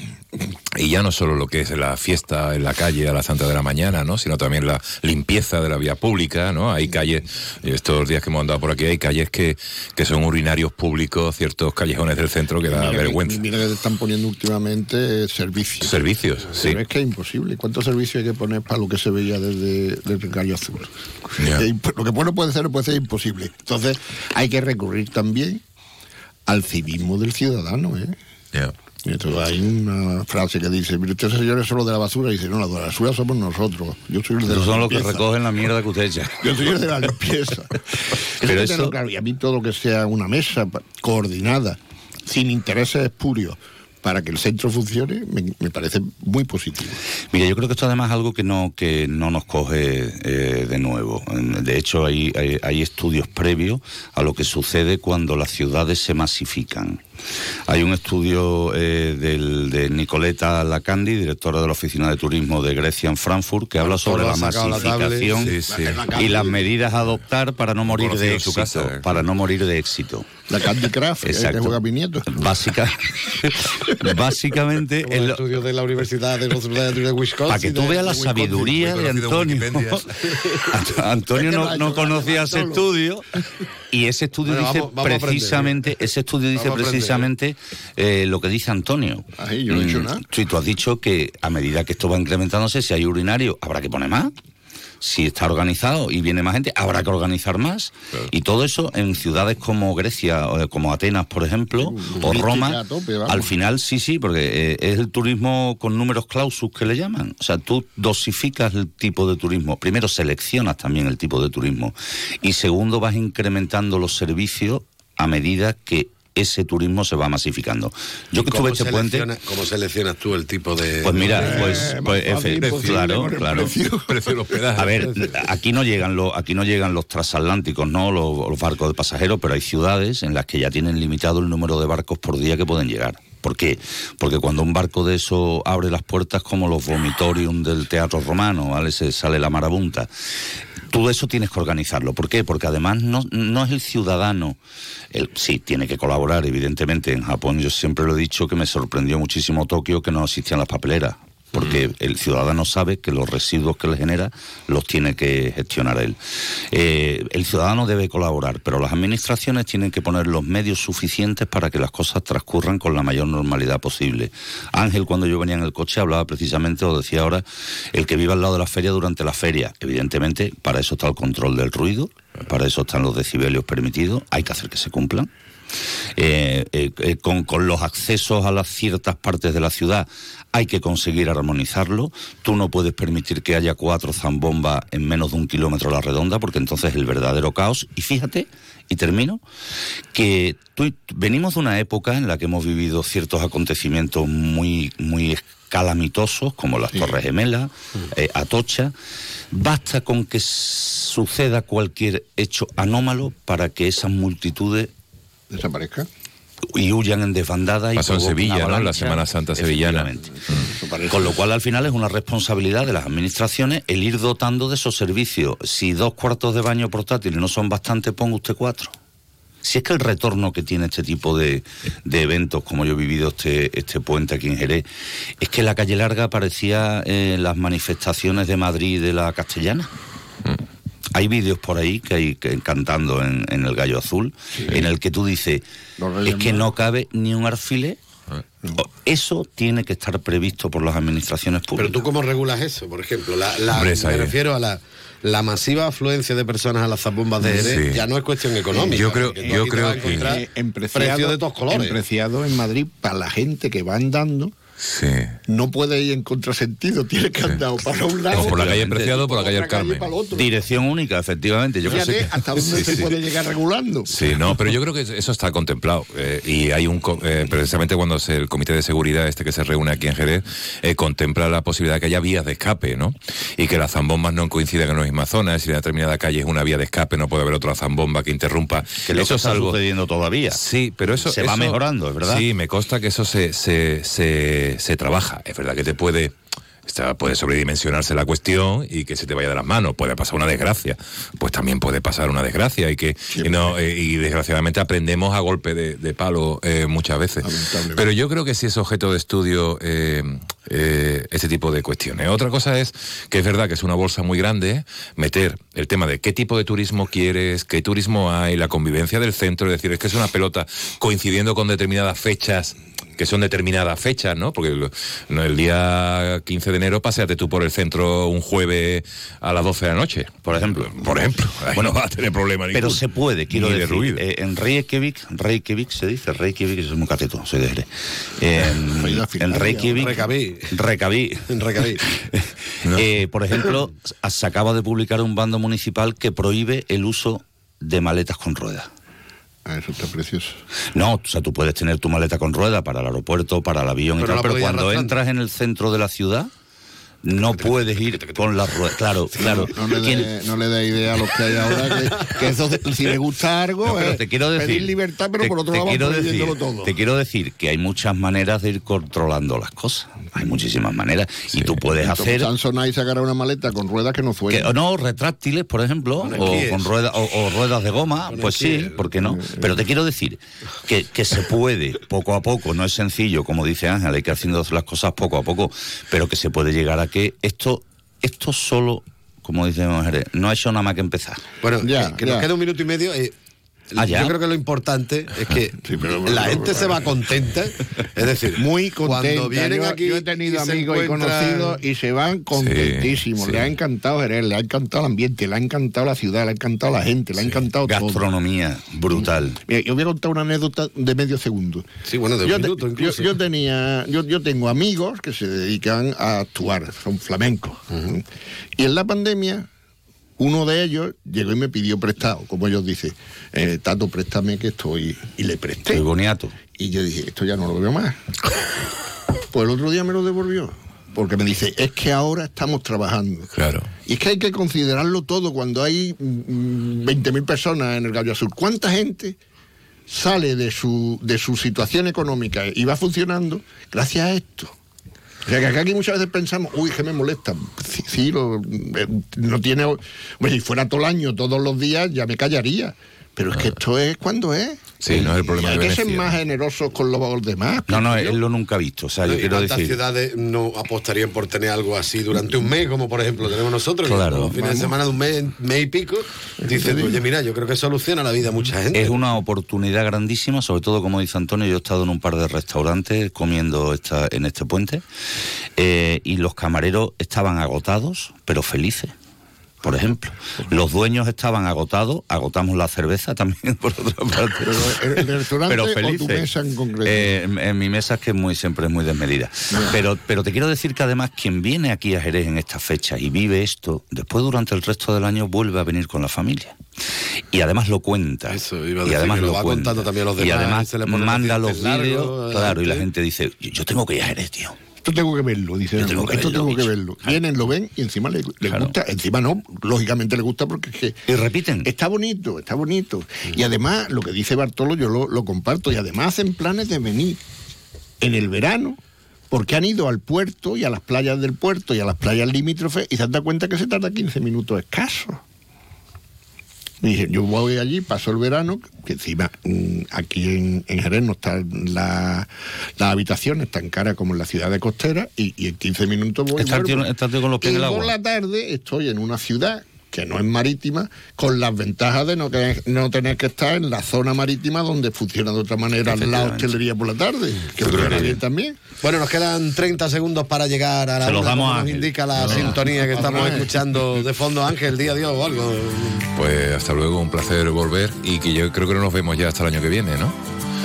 y ya no solo lo que es la fiesta en la calle a las tantas de la mañana, ¿no? Sino también la limpieza de la vía pública, ¿no? Hay calles, estos días que hemos andado por aquí, hay calles que, que son urinarios públicos, ciertos callejones del centro que da Mira que- vergüenza. Mira que te están poniendo últimamente eh, servicios. Servicios, sí. Pero es que es imposible. ¿Cuántos servicios hay que poner para lo que se veía desde, desde el Gallo Azul? *laughs* Lo que bueno puede ser, puede ser imposible. Entonces, hay que recurrir también al civismo del ciudadano, ¿eh? Entonces hay una frase que dice, mire, usted señor es solo de la basura, y dice, no, la de la basura somos nosotros. Yo soy el de la son los que recogen la mierda que usted echa. *laughs* Yo soy el de la limpieza. *laughs* Pero Eso claro. Y a mí todo lo que sea una mesa coordinada, sin intereses espurios, para que el centro funcione, me, me parece muy positivo. Mira, yo creo que esto además es algo que no, que no nos coge eh, de nuevo. De hecho, hay, hay, hay estudios previos a lo que sucede cuando las ciudades se masifican. Hay un estudio eh, del, de Nicoleta Lacandi, directora de la Oficina de Turismo de Grecia en Frankfurt, que habla sobre la sacado la masificación Sí, sí. y las medidas a adoptar para no morir Conocido de éxito. casa, eh. Para no morir de éxito. La Candy Craft, eh, que Exacto. juega mi nieto. Básica, *laughs* básicamente, el estudio de la Universidad de, de Wisconsin. para que tú veas la Wisconsin. sabiduría de Antonio. *laughs* *laughs* Antonio no, no conocía ese estudio y ese estudio Bueno, dice vamos- vamos precisamente, ese estudio dice aprender, precisamente eh, lo que dice Antonio. Ay, yo no he dicho Mm, nada. Sí, tú has dicho que a medida que esto va incrementándose, si hay urinario, habrá que poner más. Si está organizado y viene más gente, habrá que organizar más. Y todo eso en ciudades como Grecia, o como Atenas, por ejemplo, o turística Roma, tope, al final sí, sí, porque eh, es el turismo con números clausus que le llaman. O sea, tú dosificas el tipo de turismo. Primero seleccionas también el tipo de turismo. Y segundo, vas incrementando los servicios a medida que ese turismo se va masificando. Yo ¿Y que cómo estuve este puente... ¿Cómo seleccionas tú el tipo de...? Pues mira, pues, Eh, pues imposible claro, claro. precio. Precio de los hospedaje. A ver, aquí no llegan los, aquí no llegan los transatlánticos, no los, los barcos de pasajeros, pero hay ciudades en las que ya tienen limitado el número de barcos por día que pueden llegar. ¿Por qué? Porque cuando un barco de eso abre las puertas como los vomitorium del teatro romano, ¿vale? Se sale la marabunta. Todo eso tienes que organizarlo. ¿Por qué? Porque además no, no es el ciudadano. El, sí, tiene que colaborar, evidentemente. En Japón yo siempre lo he dicho que me sorprendió muchísimo Tokio que no existían las papeleras. Porque el ciudadano sabe que los residuos que le genera los tiene que gestionar él. Eh, el ciudadano debe colaborar, pero las administraciones tienen que poner los medios suficientes para que las cosas transcurran con la mayor normalidad posible. Ángel, cuando yo venía en el coche, hablaba precisamente, o decía ahora, el que vive al lado de la feria durante la feria. Evidentemente, para eso está el control del ruido, para eso están los decibelios permitidos, hay que hacer que se cumplan. Eh, eh, eh, con, con los accesos a las ciertas partes de la ciudad hay que conseguir armonizarlo. Tú no puedes permitir que haya cuatro zambombas en menos de un kilómetro a la redonda, porque entonces es el verdadero caos. Y fíjate, y termino, que tú- venimos de una época en la que hemos vivido ciertos acontecimientos muy, muy calamitosos, como las Torres Gemelas, eh, Atocha. Basta con que suceda cualquier hecho anómalo para que esas multitudes Desaparezca. y huyan en desbandada y Pasó en Sevilla, ¿no? La. Semana Santa sevillana. Parece. Con lo cual, al final, es una responsabilidad de las administraciones el ir dotando de esos servicios. Si dos cuartos de baño portátil no son bastante, ponga usted cuatro. Si es que el retorno que tiene este tipo de, de eventos, como yo he vivido este, este puente aquí en Jerez, es que la calle larga parecía eh, las manifestaciones de Madrid de la Castellana. Hay vídeos por ahí que hay que, cantando en, en el Gallo Azul, en el que tú dices, es que no cabe ni un alfiler Eso tiene que estar previsto por las administraciones Pero públicas. tú cómo regulas eso, por ejemplo, la, la- Hombre, esa me refiero a la, la masiva afluencia de personas a las zambombas de Jerez, Sí. ya no es cuestión económica. Yo creo- yo creo que- Eh, en Preciado, de todos colores. En Preciado, en Madrid, para la gente que va andando, Sí. no puede ir en contrasentido, tiene que andar o para un lado O por la calle. Preciado o por la calle El Carmen. para el otro. Dirección única, efectivamente. Yo Fíjate que- hasta dónde Sí, se sí. puede llegar regulando. Sí, no, pero yo creo que eso está contemplado. eh, y hay un. eh, precisamente cuando se- el Comité de Seguridad, este que se reúne aquí en Jerez, eh, contempla la posibilidad de que haya vías de escape, ¿no? Y que las zambombas no coincidan en la misma zona. Si en una determinada calle es una vía de escape, no puede haber otra zambomba que interrumpa. que lo eso que es está algo. sucediendo todavía. Sí, pero eso. Se va mejorando, es verdad. Sí, me consta que eso se, se, se, se trabaja. Es verdad que te puede. puede sobredimensionarse la cuestión y que se te vaya de las manos. Puede pasar una desgracia. Pues también puede pasar una desgracia y que y, no, eh, y desgraciadamente aprendemos a golpe de, de palo eh, muchas veces. Pero yo creo que sí es objeto de estudio eh, eh, este tipo de cuestiones. Otra cosa es que es verdad que es una bolsa muy grande meter el tema de qué tipo de turismo quieres, qué turismo hay, la convivencia del centro, es decir, es que es una pelota coincidiendo con determinadas fechas que son determinadas fechas, ¿no? Porque el, día 15 de enero paseate tú por el centro un jueves a las 12 de la noche, por ejemplo. Por ejemplo. Ahí Bueno, no va a tener problema Pero se puede, quiero decir. ruido. eh, en Reykjavik, Reykjavik se dice, Reykjavik, soy muy cateto, soy de Jerez. En, *laughs* Reykjavik. Reykjavik. Reykjavik. *laughs* En Reykjavik. *laughs* Eh, por ejemplo, se acaba de publicar un bando municipal que prohíbe el uso de maletas con ruedas. Ah, eso está precioso. No, o sea, tú puedes tener tu maleta con rueda para el aeropuerto, para el avión Pero y tal, pero cuando entras en el centro de la ciudad, no puedes ir con las ruedas. Claro, claro. No, le ¿Quién- dé no le dé idea a los que hay ahora que, que eso, si le gusta algo, No, pero es te quiero decir, pedir libertad, pero te- por otro te lado quiero decir, todo. Te quiero decir que hay muchas maneras de ir controlando las cosas. Hay muchísimas maneras. Y tú puedes Entonces, hacer... Samsonite sacará una maleta con ruedas que no o no, retráctiles, por ejemplo, Con o con ruedas o, o ruedas de goma, Con pues sí. ¿por qué no? Pero te quiero decir que, que se puede, poco a poco, no es sencillo, como dice Ángel, hay que ir haciendo las cosas poco a poco, pero que se puede llegar a que esto, esto solo, como dice Jerez, no ha hecho nada más que empezar. Bueno, Ya, eh, que ya. nos queda un minuto y medio. eh, Ah. Yo creo que lo importante es que *laughs* Sí, pero- la gente se va contenta. Es decir, *laughs* Muy contenta. Cuando vienen yo, aquí. yo he tenido y amigos y conocidos y se van contentísimos. sí. Le ha encantado Jerez, le ha encantado el ambiente, le ha encantado la ciudad, le ha encantado la gente, le ha encantado todo. Gastronomía brutal. Mira, yo voy a contar una anécdota de medio segundo. Sí, bueno, de un yo, te- minuto yo- incluso. yo tenía, yo, yo tengo amigos que se dedican a actuar, son flamencos. Y en la pandemia, uno de ellos llegó y me pidió prestado, como ellos dicen, eh, Tato, préstame que estoy. Y le presté. Soy boniato. Y yo dije, esto ya no lo veo más. Pues el otro día me lo devolvió. Porque me dice, es que ahora estamos trabajando. Claro. Y es que hay que considerarlo todo cuando hay mm, 20.000 personas en el Gallo Azul. ¿Cuánta gente sale de su, de su situación económica y va funcionando gracias a esto? O sea, que aquí muchas veces pensamos, uy, que me molesta. Sí, eh, no tiene... Hombre, si fuera todo el año, todos los días, ya me callaría. Pero es que esto es cuando es. Sí, no es el problema hay de que ser más generosos con los demás. No, no, él lo nunca ha visto. O sea, yo ¿Y quiero cuántas decir. ciudades no apostarían por tener algo así durante un mes, como por ejemplo tenemos nosotros? Claro. Los fines de semana de un mes, mes y pico, dicen, oye, mira, yo creo que soluciona la vida a mucha gente. Es una oportunidad grandísima, sobre todo como dice Antonio, yo he estado en un par de restaurantes comiendo esta, en este puente eh, y los camareros estaban agotados, pero felices. Por ejemplo, los dueños estaban agotados, agotamos la cerveza también *laughs* por otra parte. Pero el- el restaurante Pero o tu felices. mesa en concreto. Eh, en, en mi mesa es que es muy siempre es muy desmedida. Pero, pero te quiero decir que además quien viene aquí a Jerez en esta fecha y vive esto, después durante el resto del año vuelve a venir con la familia. Y además lo cuenta. Eso, iba a y decir además que lo lo va cuenta. contando también a los Y demás, además se le ponen manda los vídeos, claro, y la gente. dice, yo, yo tengo que ir a Jerez, tío. Esto tengo que verlo, dice. Yo tengo que esto verlo, tengo que verlo. Vienen, lo ven y encima le, le Claro. gusta. Encima no, lógicamente le gusta porque es que. Y repiten. Está bonito, está bonito. Y además, lo que dice Bartolo, yo lo, lo comparto. Y además hacen planes de venir en el verano, porque han ido al puerto y a las playas del puerto y a las playas limítrofes y se han dado cuenta que se tarda 15 minutos escasos. Y dije, yo voy allí, paso el verano, que encima mm, aquí en, en Jerez no están la- las habitaciones tan caras como en la ciudad de Costera, y, y en 15 minutos voy Está el tío- vuelvo. está el tío con los pies y en el por la tarde estoy en una ciudad que no es marítima, con las ventajas de no, que, no tener que estar en la zona marítima donde funciona de otra manera la hostelería por la tarde, que funciona bien también. Bueno, nos quedan 30 segundos para llegar a la Se los damos nos Ángel. indica la No, sintonía que estamos escuchando de fondo, Ángel, día a día o algo. Pues hasta luego, un placer volver y que yo creo que no nos vemos ya hasta el año que viene, ¿no?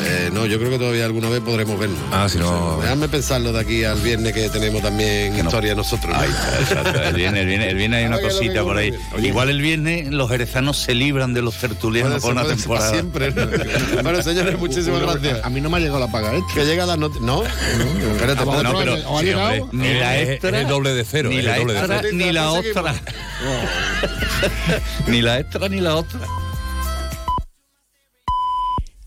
Eh, no, yo creo que todavía alguna vez podremos vernos. Ah, si no- Déjame pensarlo de aquí al viernes que tenemos también historia nosotros. ¿no? Ahí está, exacto. El viernes, el viernes, el viernes hay una cosita por ahí. oye. Igual el viernes los jerezanos se libran de los tertulianos por una temporada. siempre. ¿no? *laughs* bueno, señores, muchísimas gracias. A mí no me ha llegado la paga extra. Que llega la noti- ¿No? Espérate, espérate. No, pero ¿O ha sí, llegado? hombre, ni la Es- extra, es el doble de cero, ni la el doble de extra, cero. ni la otra. *laughs* ni la extra ni la otra.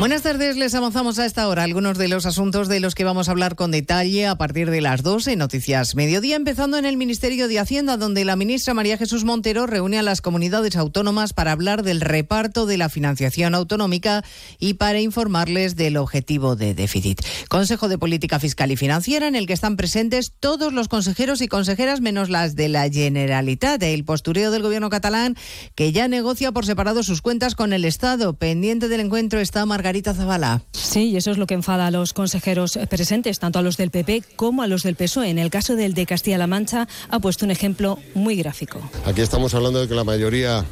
Buenas tardes, les avanzamos a esta hora algunos de los asuntos de los que vamos a hablar con detalle a partir de las 12 en Noticias Mediodía, empezando en el Ministerio de Hacienda, donde la ministra María Jesús Montero reúne a las comunidades autónomas para hablar del reparto de la financiación autonómica y para informarles del objetivo de déficit. Consejo de Política Fiscal y Financiera, en el que están presentes todos los consejeros y consejeras, menos las de la Generalitat, el postureo del gobierno catalán, que ya negocia por separado sus cuentas con el Estado. Pendiente del encuentro está Margarita Zavala. Sí, y eso es lo que enfada a los consejeros presentes, tanto a los del PP como a los del PSOE. En el caso del de Castilla-La Mancha ha puesto un ejemplo muy gráfico. Aquí estamos hablando de que la mayoría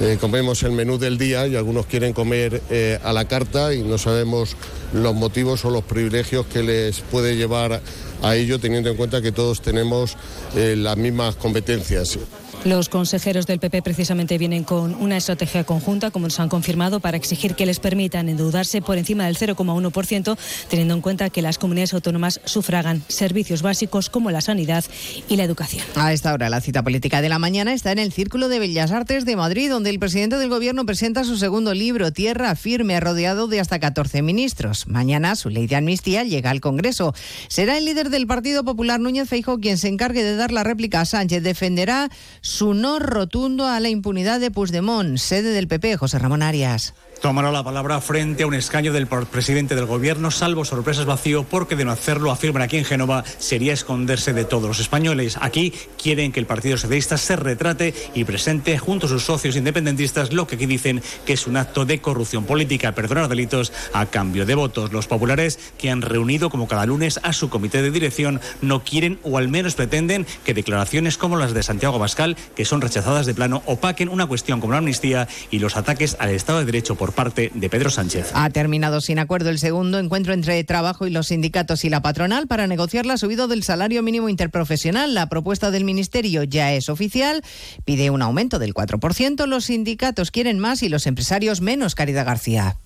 eh, comemos el menú del día y algunos quieren comer eh, a la carta y no sabemos los motivos o los privilegios que les puede llevar a ello teniendo en cuenta que todos tenemos eh, las mismas competencias. Los consejeros del PP precisamente vienen con una estrategia conjunta, como nos han confirmado, para exigir que les permitan endeudarse por encima del 0,1%, teniendo en cuenta que las comunidades autónomas sufragan servicios básicos como la sanidad y la educación. A esta hora, la cita política de la mañana está en el Círculo de Bellas Artes de Madrid, donde el presidente del Gobierno presenta su segundo libro, Tierra Firme, rodeado de hasta 14 ministros. Mañana, su ley de amnistía llega al Congreso. Será el líder del Partido Popular, Núñez Feijóo, quien se encargue de dar la réplica a Sánchez. Defenderá su no rotundo a la impunidad de Puigdemont, sede del PP, José Ramón Arias. Tomará la palabra frente a un escaño del presidente del gobierno, salvo sorpresas vacío, porque de no hacerlo, afirman aquí en Génova, sería esconderse de todos los españoles. Aquí quieren que el Partido Socialista se retrate y presente junto a sus socios independentistas lo que aquí dicen que es un acto de corrupción política, perdonar delitos a cambio de votos. Los populares, que han reunido como cada lunes a su comité de dirección, no quieren o al menos pretenden que declaraciones como las de Santiago Bascal, que son rechazadas de plano, opaquen una cuestión como la amnistía y los ataques al Estado de Derecho por parte de Pedro Sánchez. Ha terminado sin acuerdo el segundo encuentro entre trabajo y los sindicatos y la patronal para negociar la subida del salario mínimo interprofesional. La propuesta del Ministerio ya es oficial, pide un aumento del 4%, los sindicatos quieren más y los empresarios menos, Caridad García.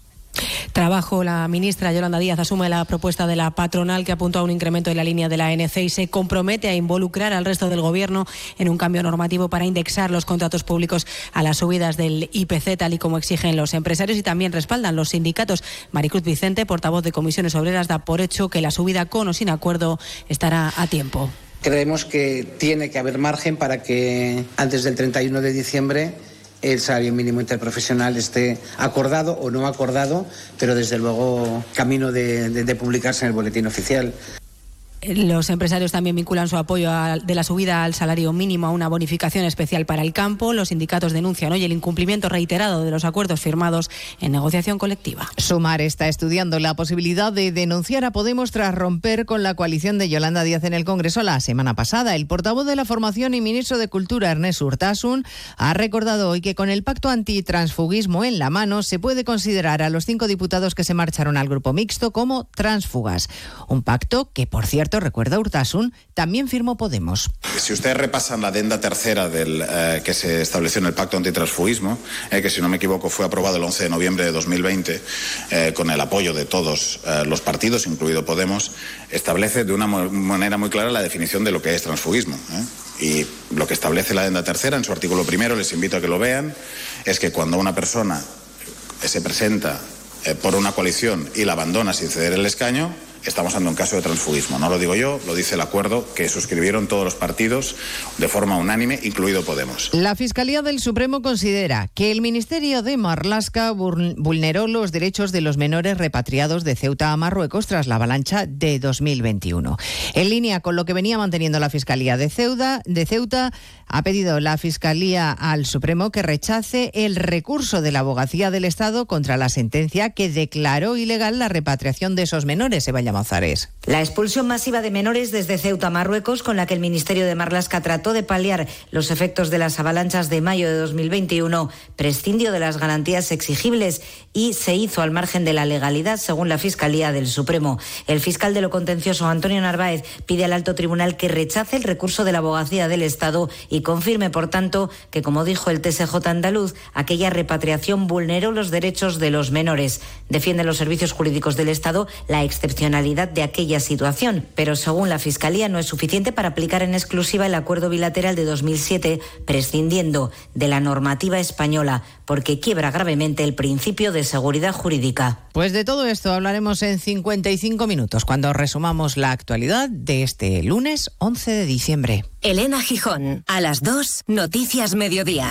Trabajo, la ministra Yolanda Díaz asume la propuesta de la patronal que apunta a un incremento en la línea de la ANC y se compromete a involucrar al resto del gobierno en un cambio normativo para indexar los contratos públicos a las subidas del IPC, tal y como exigen los empresarios y también respaldan los sindicatos. Maricruz Vicente, portavoz de Comisiones Obreras, da por hecho que la subida con o sin acuerdo estará a tiempo. Creemos que tiene que haber margen para que antes del 31 de diciembre el salario mínimo interprofesional esté acordado o no acordado, pero desde luego camino de, de, publicarse en el boletín oficial. Los empresarios también vinculan su apoyo a, de la subida al salario mínimo a una bonificación especial para el campo. Los sindicatos denuncian hoy el incumplimiento reiterado de los acuerdos firmados en negociación colectiva. Sumar está estudiando la posibilidad de denunciar a Podemos tras romper con la coalición de Yolanda Díaz en el Congreso la semana pasada. El portavoz de la formación y ministro de Cultura, Ernest Urtasun, ha recordado hoy que con el pacto antitransfugismo en la mano se puede considerar a los cinco diputados que se marcharon al grupo mixto como transfugas. Un pacto que, por cierto, recuerda Urtasun, también firmó Podemos. Si ustedes repasan la adenda tercera del, eh, que se estableció en el pacto antitransfugismo, eh, que si no me equivoco fue aprobado el 11 de noviembre de 2020, eh, con el apoyo de todos los partidos, incluido Podemos, establece de una manera muy clara la definición de lo que es transfugismo. Y lo que establece la adenda tercera en su artículo primero, les invito a que lo vean, es que cuando una persona se presenta por una coalición y la abandona sin ceder el escaño, estamos ante un caso de transfugismo. No lo digo yo, lo dice el acuerdo que suscribieron todos los partidos de forma unánime, incluido Podemos. La Fiscalía del Supremo considera que el Ministerio de Marlasca vulneró los derechos de los menores repatriados de Ceuta a Marruecos tras la avalancha de 2021. En línea con lo que venía manteniendo la Fiscalía de Ceuta, de Ceuta ha pedido la Fiscalía al Supremo que rechace el recurso de la Abogacía del Estado contra la sentencia que declaró ilegal la repatriación de esos menores, La expulsión masiva de menores desde Ceuta a Marruecos, con la que el Ministerio de Marlasca trató de paliar los efectos de las avalanchas de mayo de 2021, prescindió de las garantías exigibles y se hizo al margen de la legalidad, según la Fiscalía del Supremo. El fiscal de lo contencioso, Antonio Narváez, pide al alto tribunal que rechace el recurso de la Abogacía del Estado y confirme, por tanto, que, como dijo el TSJ andaluz, aquella repatriación vulneró los derechos de los menores. Defienden los servicios jurídicos del Estado la excepcionalidad de aquella situación, pero según la Fiscalía no es suficiente para aplicar en exclusiva el acuerdo bilateral de 2007, prescindiendo de la normativa española, porque quiebra gravemente el principio de seguridad jurídica. Pues de todo esto hablaremos en 55 minutos, cuando resumamos la actualidad de este lunes 11 de diciembre. Elena Gijón, a las 2, Noticias Mediodía.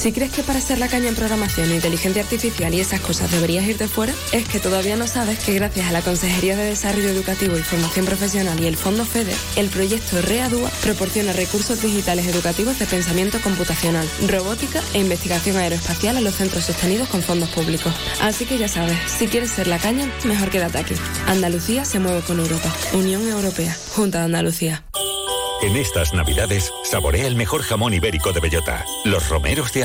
Si crees que para hacer la caña en programación, inteligencia artificial y esas cosas deberías irte fuera, es que todavía no sabes que gracias a la Consejería de Desarrollo Educativo y Formación Profesional y el Fondo FEDER, el proyecto READUA proporciona recursos digitales educativos de pensamiento computacional, robótica e investigación aeroespacial a los centros sostenidos con fondos públicos. Así que ya sabes, si quieres ser la caña, mejor quédate aquí. Andalucía se mueve con Europa. Unión Europea. Junta de Andalucía. En estas Navidades, saborea el mejor jamón ibérico de bellota, los romeros de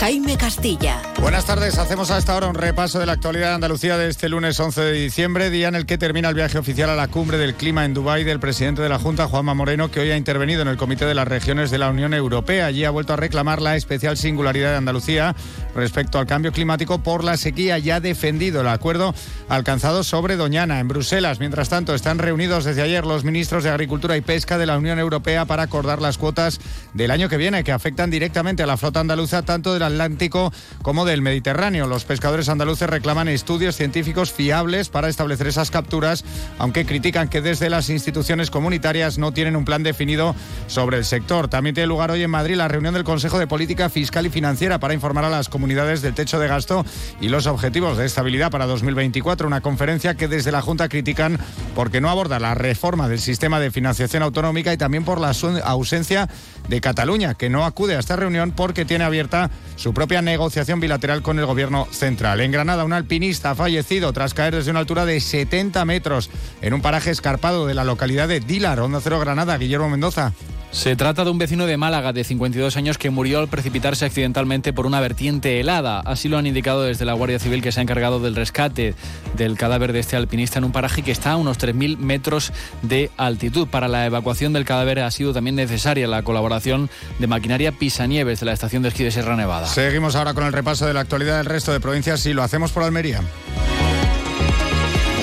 Jaime Castilla. Buenas tardes, hacemos a esta hora un repaso de la actualidad de Andalucía de este lunes 11 de diciembre, día en el que termina el viaje oficial a la cumbre del clima en Dubái del presidente de la Junta, Juanma Moreno, que hoy ha intervenido en el Comité de las Regiones de la Unión Europea. Allí ha vuelto a reclamar la especial singularidad de Andalucía respecto al cambio climático por la sequía y ha defendido el acuerdo alcanzado sobre Doñana en Bruselas. Mientras tanto, están reunidos desde ayer los ministros de Agricultura y Pesca de la Unión Europea para acordar las cuotas del año que viene que afectan directamente a la flota andaluza tanto de la Atlántico como del Mediterráneo. Los pescadores andaluces reclaman estudios científicos fiables para establecer esas capturas, aunque critican que desde las instituciones comunitarias no tienen un plan definido sobre el sector. También tiene lugar hoy en Madrid la reunión del Consejo de Política Fiscal y Financiera para informar a las comunidades del techo de gasto y los objetivos de estabilidad para 2024. Una conferencia que desde la Junta critican porque no aborda la reforma del sistema de financiación autonómica y también por la ausencia de Cataluña, que no acude a esta reunión porque tiene abierta su propia negociación bilateral con el gobierno central. En Granada, un alpinista ha fallecido tras caer desde una altura de 70 metros en un paraje escarpado de la localidad de Dilar, Onda Cero Granada. Guillermo Mendoza. Se trata de un vecino de Málaga de 52 años que murió al precipitarse accidentalmente por una vertiente helada. Así lo han indicado desde la Guardia Civil que se ha encargado del rescate del cadáver de este alpinista en un paraje que está a unos 3.000 metros de altitud. Para la evacuación del cadáver ha sido también necesaria la colaboración de maquinaria Pisanieves de la estación de esquí de Sierra Nevada. Seguimos ahora con el repaso de la actualidad del resto de provincias y lo hacemos por Almería.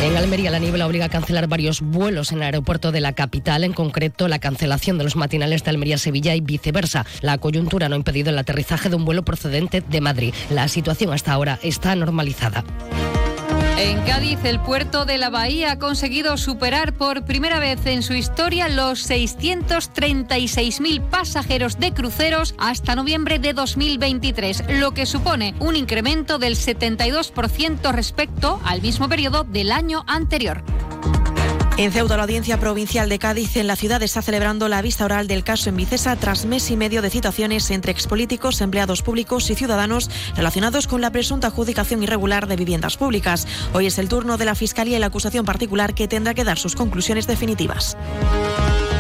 En Almería la niebla obliga a cancelar varios vuelos en el aeropuerto de la capital, en concreto la cancelación de los matinales de Almería-Sevilla y viceversa. La coyuntura no ha impedido el aterrizaje de un vuelo procedente de Madrid. La situación hasta ahora está normalizada. En Cádiz, el puerto de la Bahía ha conseguido superar por primera vez en su historia los 636.000 pasajeros de cruceros hasta noviembre de 2023, lo que supone un incremento del 72% respecto al mismo periodo del año anterior. En Ceuta, la Audiencia Provincial de Cádiz en la ciudad está celebrando la vista oral del caso en Vicesa tras mes y medio de citaciones entre expolíticos, empleados públicos y ciudadanos relacionados con la presunta adjudicación irregular de viviendas públicas. Hoy es el turno de la Fiscalía y la acusación particular que tendrá que dar sus conclusiones definitivas.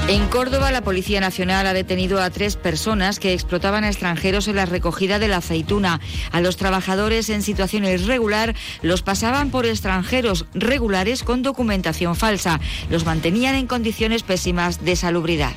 En Córdoba, la Policía Nacional ha detenido a tres personas que explotaban a extranjeros en la recogida de la aceituna. A los trabajadores en situación irregular los pasaban por extranjeros regulares con documentación falsa. Los mantenían en condiciones pésimas de salubridad.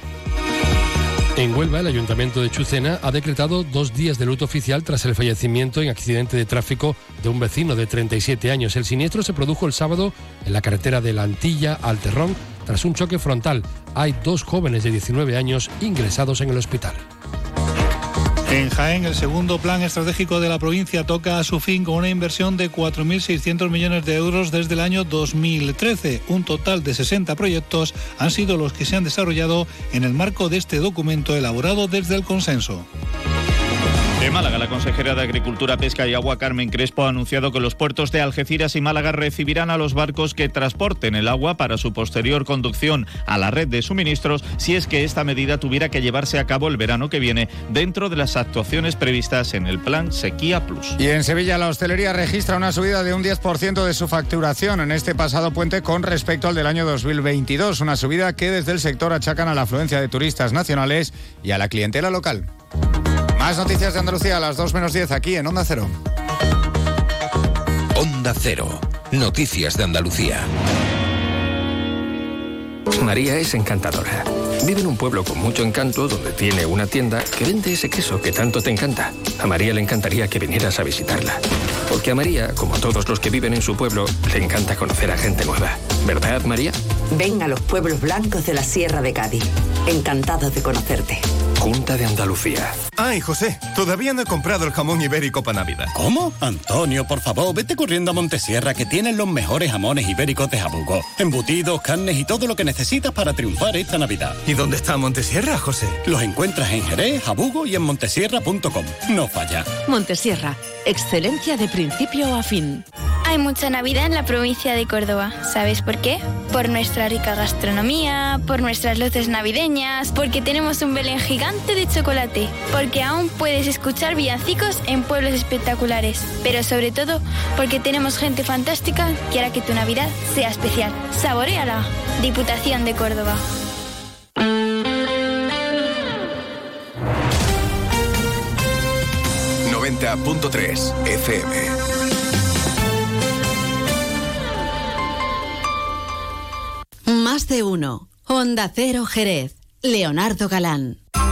En Huelva, el Ayuntamiento de Chucena ha decretado dos días de luto oficial tras el fallecimiento en accidente de tráfico de un vecino de 37 años. El siniestro se produjo el sábado en la carretera de la Antilla al Terrón tras un choque frontal. Hay dos jóvenes de 19 años ingresados en el hospital. En Jaén, el segundo plan estratégico de la provincia toca a su fin con una inversión de 4.600 millones de euros desde el año 2013. Un total de 60 proyectos han sido los que se han desarrollado en el marco de este documento elaborado desde el consenso. De Málaga, la consejera de Agricultura, Pesca y Agua, Carmen Crespo, ha anunciado que los puertos de Algeciras y Málaga recibirán a los barcos que transporten el agua para su posterior conducción a la red de suministros si es que esta medida tuviera que llevarse a cabo el verano que viene dentro de las actuaciones previstas en el plan Sequía Plus. Y en Sevilla la hostelería registra una subida de un 10% de su facturación en este pasado puente con respecto al del año 2022, una subida que desde el sector achacan a la afluencia de turistas nacionales y a la clientela local. Más noticias de Andalucía a las 2 menos 10 aquí en Onda Cero. Onda Cero. Noticias de Andalucía. María es encantadora. Vive en un pueblo con mucho encanto donde tiene una tienda que vende ese queso que tanto te encanta. A María le encantaría que vinieras a visitarla. Porque a María, como a todos los que viven en su pueblo, le encanta conocer a gente nueva. ¿Verdad, María? Ven a los pueblos blancos de la Sierra de Cádiz. Encantados de conocerte. Junta de Andalucía. Ay, José, todavía no he comprado el jamón ibérico para Navidad. ¿Cómo? Antonio, por favor, vete corriendo a Montesierra que tienen los mejores jamones ibéricos de Jabugo. Embutidos, carnes y todo lo que necesitas para triunfar esta Navidad. ¿Y dónde está Montesierra, José? Los encuentras en Jerez, Jabugo y en montesierra.com. No falla. Montesierra, excelencia de principio a fin. Hay mucha Navidad en la provincia de Córdoba. ¿Sabes por qué? Por nuestra rica gastronomía, por nuestras luces navideñas, porque tenemos un Belén gigante de chocolate, porque aún puedes escuchar villancicos en pueblos espectaculares, pero sobre todo porque tenemos gente fantástica que hará que tu Navidad sea especial. Saboreala. Diputación de Córdoba. .3 FM. Más de uno. Honda Cero Jerez. Leonardo Galán.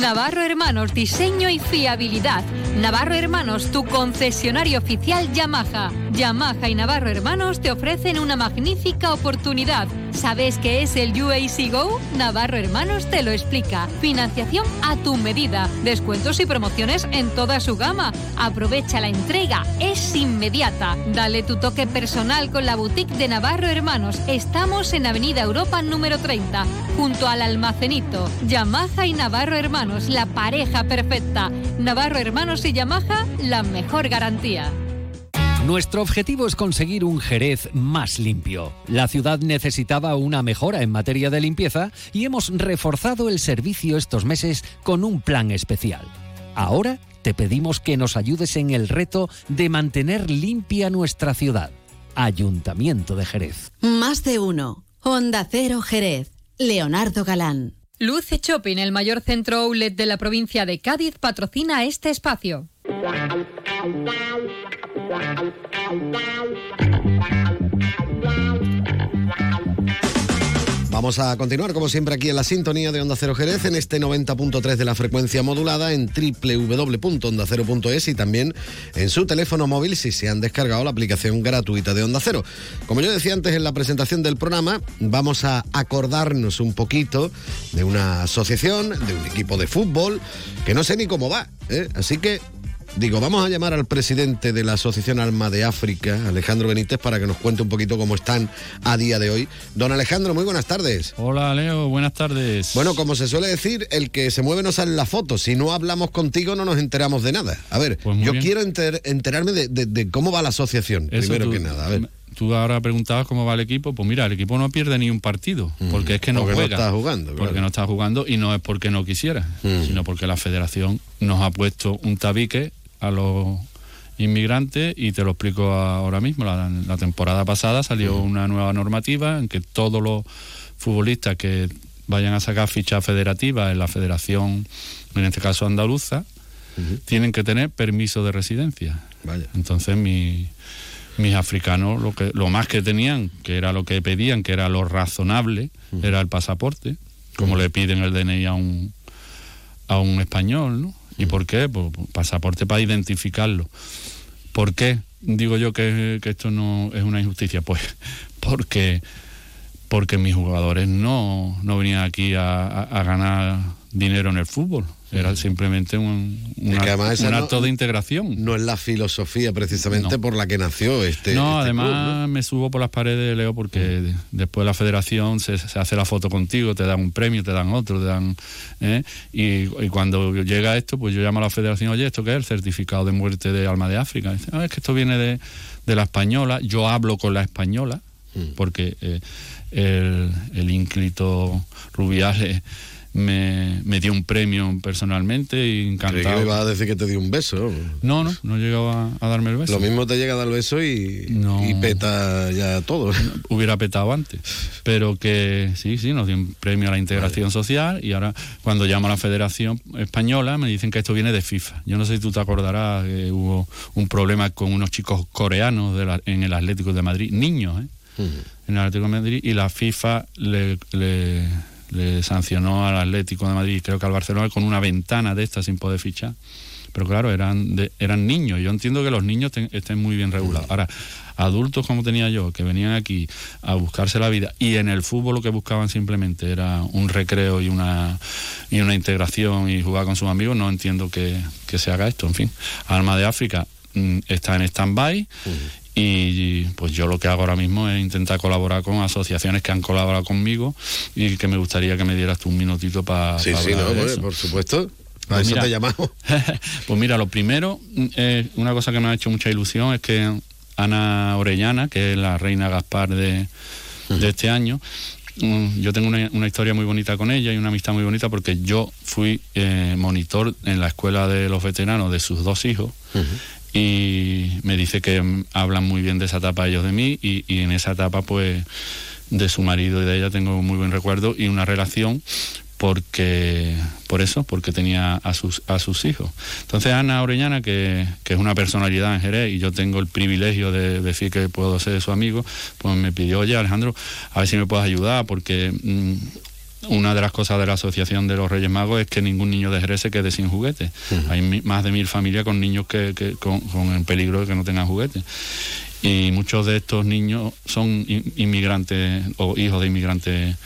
Navarro Hermanos, diseño y fiabilidad. Navarro Hermanos, tu concesionario oficial Yamaha. Yamaha y Navarro Hermanos te ofrecen una magnífica oportunidad. ¿Sabes qué es el UAC Go? Navarro Hermanos te lo explica. Financiación a tu medida. Descuentos y promociones en toda su gama. Aprovecha la entrega. Es inmediata. Dale tu toque personal con la boutique de Navarro Hermanos. Estamos en Avenida Europa número 30, junto al almacenito. Yamaha y Navarro Hermanos, la pareja perfecta. Navarro Hermanos y Yamaha, la mejor garantía. Nuestro objetivo es conseguir un Jerez más limpio. La ciudad necesitaba una mejora en materia de limpieza y hemos reforzado el servicio estos meses con un plan especial. Ahora te pedimos que nos ayudes en el reto de mantener limpia nuestra ciudad. Ayuntamiento de Jerez. Más de uno. Honda Cero Jerez. Leonardo Galán. Luce Shopping, el mayor centro outlet de la provincia de Cádiz, patrocina este espacio. Vamos a continuar, como siempre, aquí en la sintonía de Onda Cero Jerez, en este 90.3 de la frecuencia modulada, en www.ondacero.es y también en su teléfono móvil si se han descargado la aplicación gratuita de Onda Cero. Como yo decía antes en la presentación del programa, vamos a acordarnos un poquito de una asociación, de un equipo de fútbol, que no sé ni cómo va. ¿eh? Así que Digo, vamos a llamar al presidente de la Asociación Alma de África, Alejandro Benítez, para que nos cuente un poquito cómo están a día de hoy. Don Alejandro, muy buenas tardes. Hola, Leo, buenas tardes. Bueno, como se suele decir, el que se mueve no sale en la foto. Si no hablamos contigo, no nos enteramos de nada. A ver, Pues yo bien. quiero enter- enterarme de, de- de cómo va la asociación, Eso primero tú- que nada. A ver. Tú ahora preguntabas cómo va el equipo. Pues mira, el equipo no pierde ni un partido, porque es que no Porque no juega. está jugando, claro. Porque no está jugando y no es porque no quisiera, sino porque la federación nos ha puesto un tabique a los inmigrantes y te lo explico ahora mismo. La, la temporada pasada salió una nueva normativa en que todos los futbolistas que vayan a sacar ficha federativa en la federación, en este caso andaluza, tienen que tener permiso de residencia. Entonces mi- mis africanos lo que lo más que tenían, que era lo que pedían, que era lo razonable, era el pasaporte, como le piden el DNI a un a un español, ¿no? ¿Y por qué? Pues, pues, pasaporte para identificarlo. ¿Por qué digo yo que, esto no es una injusticia? Pues *laughs* porque porque mis jugadores no, no venían aquí a ganar dinero en el fútbol. Era simplemente un, un no- acto de integración. No es la filosofía precisamente No. por la que nació este. no, este además club, ¿no? me subo por las paredes, Leo, porque de- después la federación se, se hace la foto contigo, te dan un premio, te dan otro, te dan... ¿eh? Y, y cuando llega esto, pues yo llamo a la federación, oye, ¿esto qué es? El certificado de muerte de Alma de África. Dice, "Ah, es que esto viene de, de la española. Yo hablo con la española, porque eh, el, el ínclito Rubiales me, me dio un premio personalmente y Creí encantado. que me iba a decir que te dio un beso. No, no, no llegaba a darme el beso. Lo mismo te llega a dar el beso y, y peta ya todo. hubiera petado antes. Pero que sí, sí, nos dio un premio a la integración social y ahora cuando llamo a la Federación Española me dicen que esto viene de FIFA. Yo no sé si tú te acordarás que hubo un problema con unos chicos coreanos de la- en el Atlético de Madrid, niños, ¿eh? en el Atlético de Madrid y la FIFA le, le- le sancionó al Atlético de Madrid, creo que al Barcelona, con una ventana de esta sin poder fichar. Pero claro, eran de- eran niños. Yo entiendo que los niños ten- estén muy bien regulados. Ahora, adultos como tenía yo, que venían aquí a buscarse la vida y en el fútbol lo que buscaban simplemente era un recreo y una, y una integración y jugar con sus amigos, no entiendo que, que se haga esto. En fin, Alma de África mm, está en stand-by y pues yo lo que hago ahora mismo es intentar colaborar con asociaciones que han colaborado conmigo y que me gustaría que me dieras tú un minutito para Sí, sí, no, pues, por supuesto. Para eso te llamamos. *laughs* pues mira, lo primero, eh, una cosa que me ha hecho mucha ilusión es que Ana Orellana, que es la reina Gaspar de, de este año, mm, yo tengo una, una historia muy bonita con ella y una amistad muy bonita porque yo fui eh, monitor en la escuela de los veteranos de sus dos hijos y me dice que hablan muy bien de esa etapa ellos de mí y, y en esa etapa pues de su marido y de ella tengo muy buen recuerdo y una relación porque por eso porque tenía a sus a sus hijos. Entonces Ana Orellana que, que es una personalidad en Jerez y yo tengo el privilegio de decir que puedo ser su amigo pues me pidió oye Alejandro a ver si me puedes ayudar porque mm, una de las cosas de la Asociación de los Reyes Magos es que ningún niño de Jerez se quede sin juguete. Hay mi- más de mil familias con niños que, que- con, con el peligro de que no tengan juguetes. Y muchos de estos niños son in- inmigrantes o hijos de inmigrantes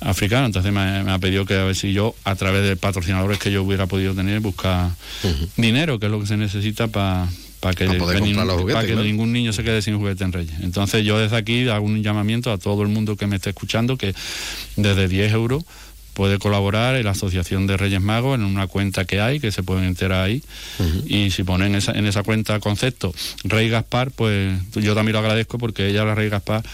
africanos. Entonces me, me ha pedido que a ver si yo, a través de patrocinadores que yo hubiera podido tener, buscar dinero, que es lo que se necesita para que, Pa poder que comprar los juguetes, pa' que claro. ningún niño se quede sin juguete en Reyes. Entonces yo desde aquí hago un llamamiento a todo el mundo que me esté escuchando que desde 10 euros puede colaborar en la Asociación de Reyes Magos en una cuenta que hay, que se pueden enterar ahí. Y si ponen esa, en esa cuenta concepto Rey Gaspar, pues yo también lo agradezco porque ella, la Rey Gaspar,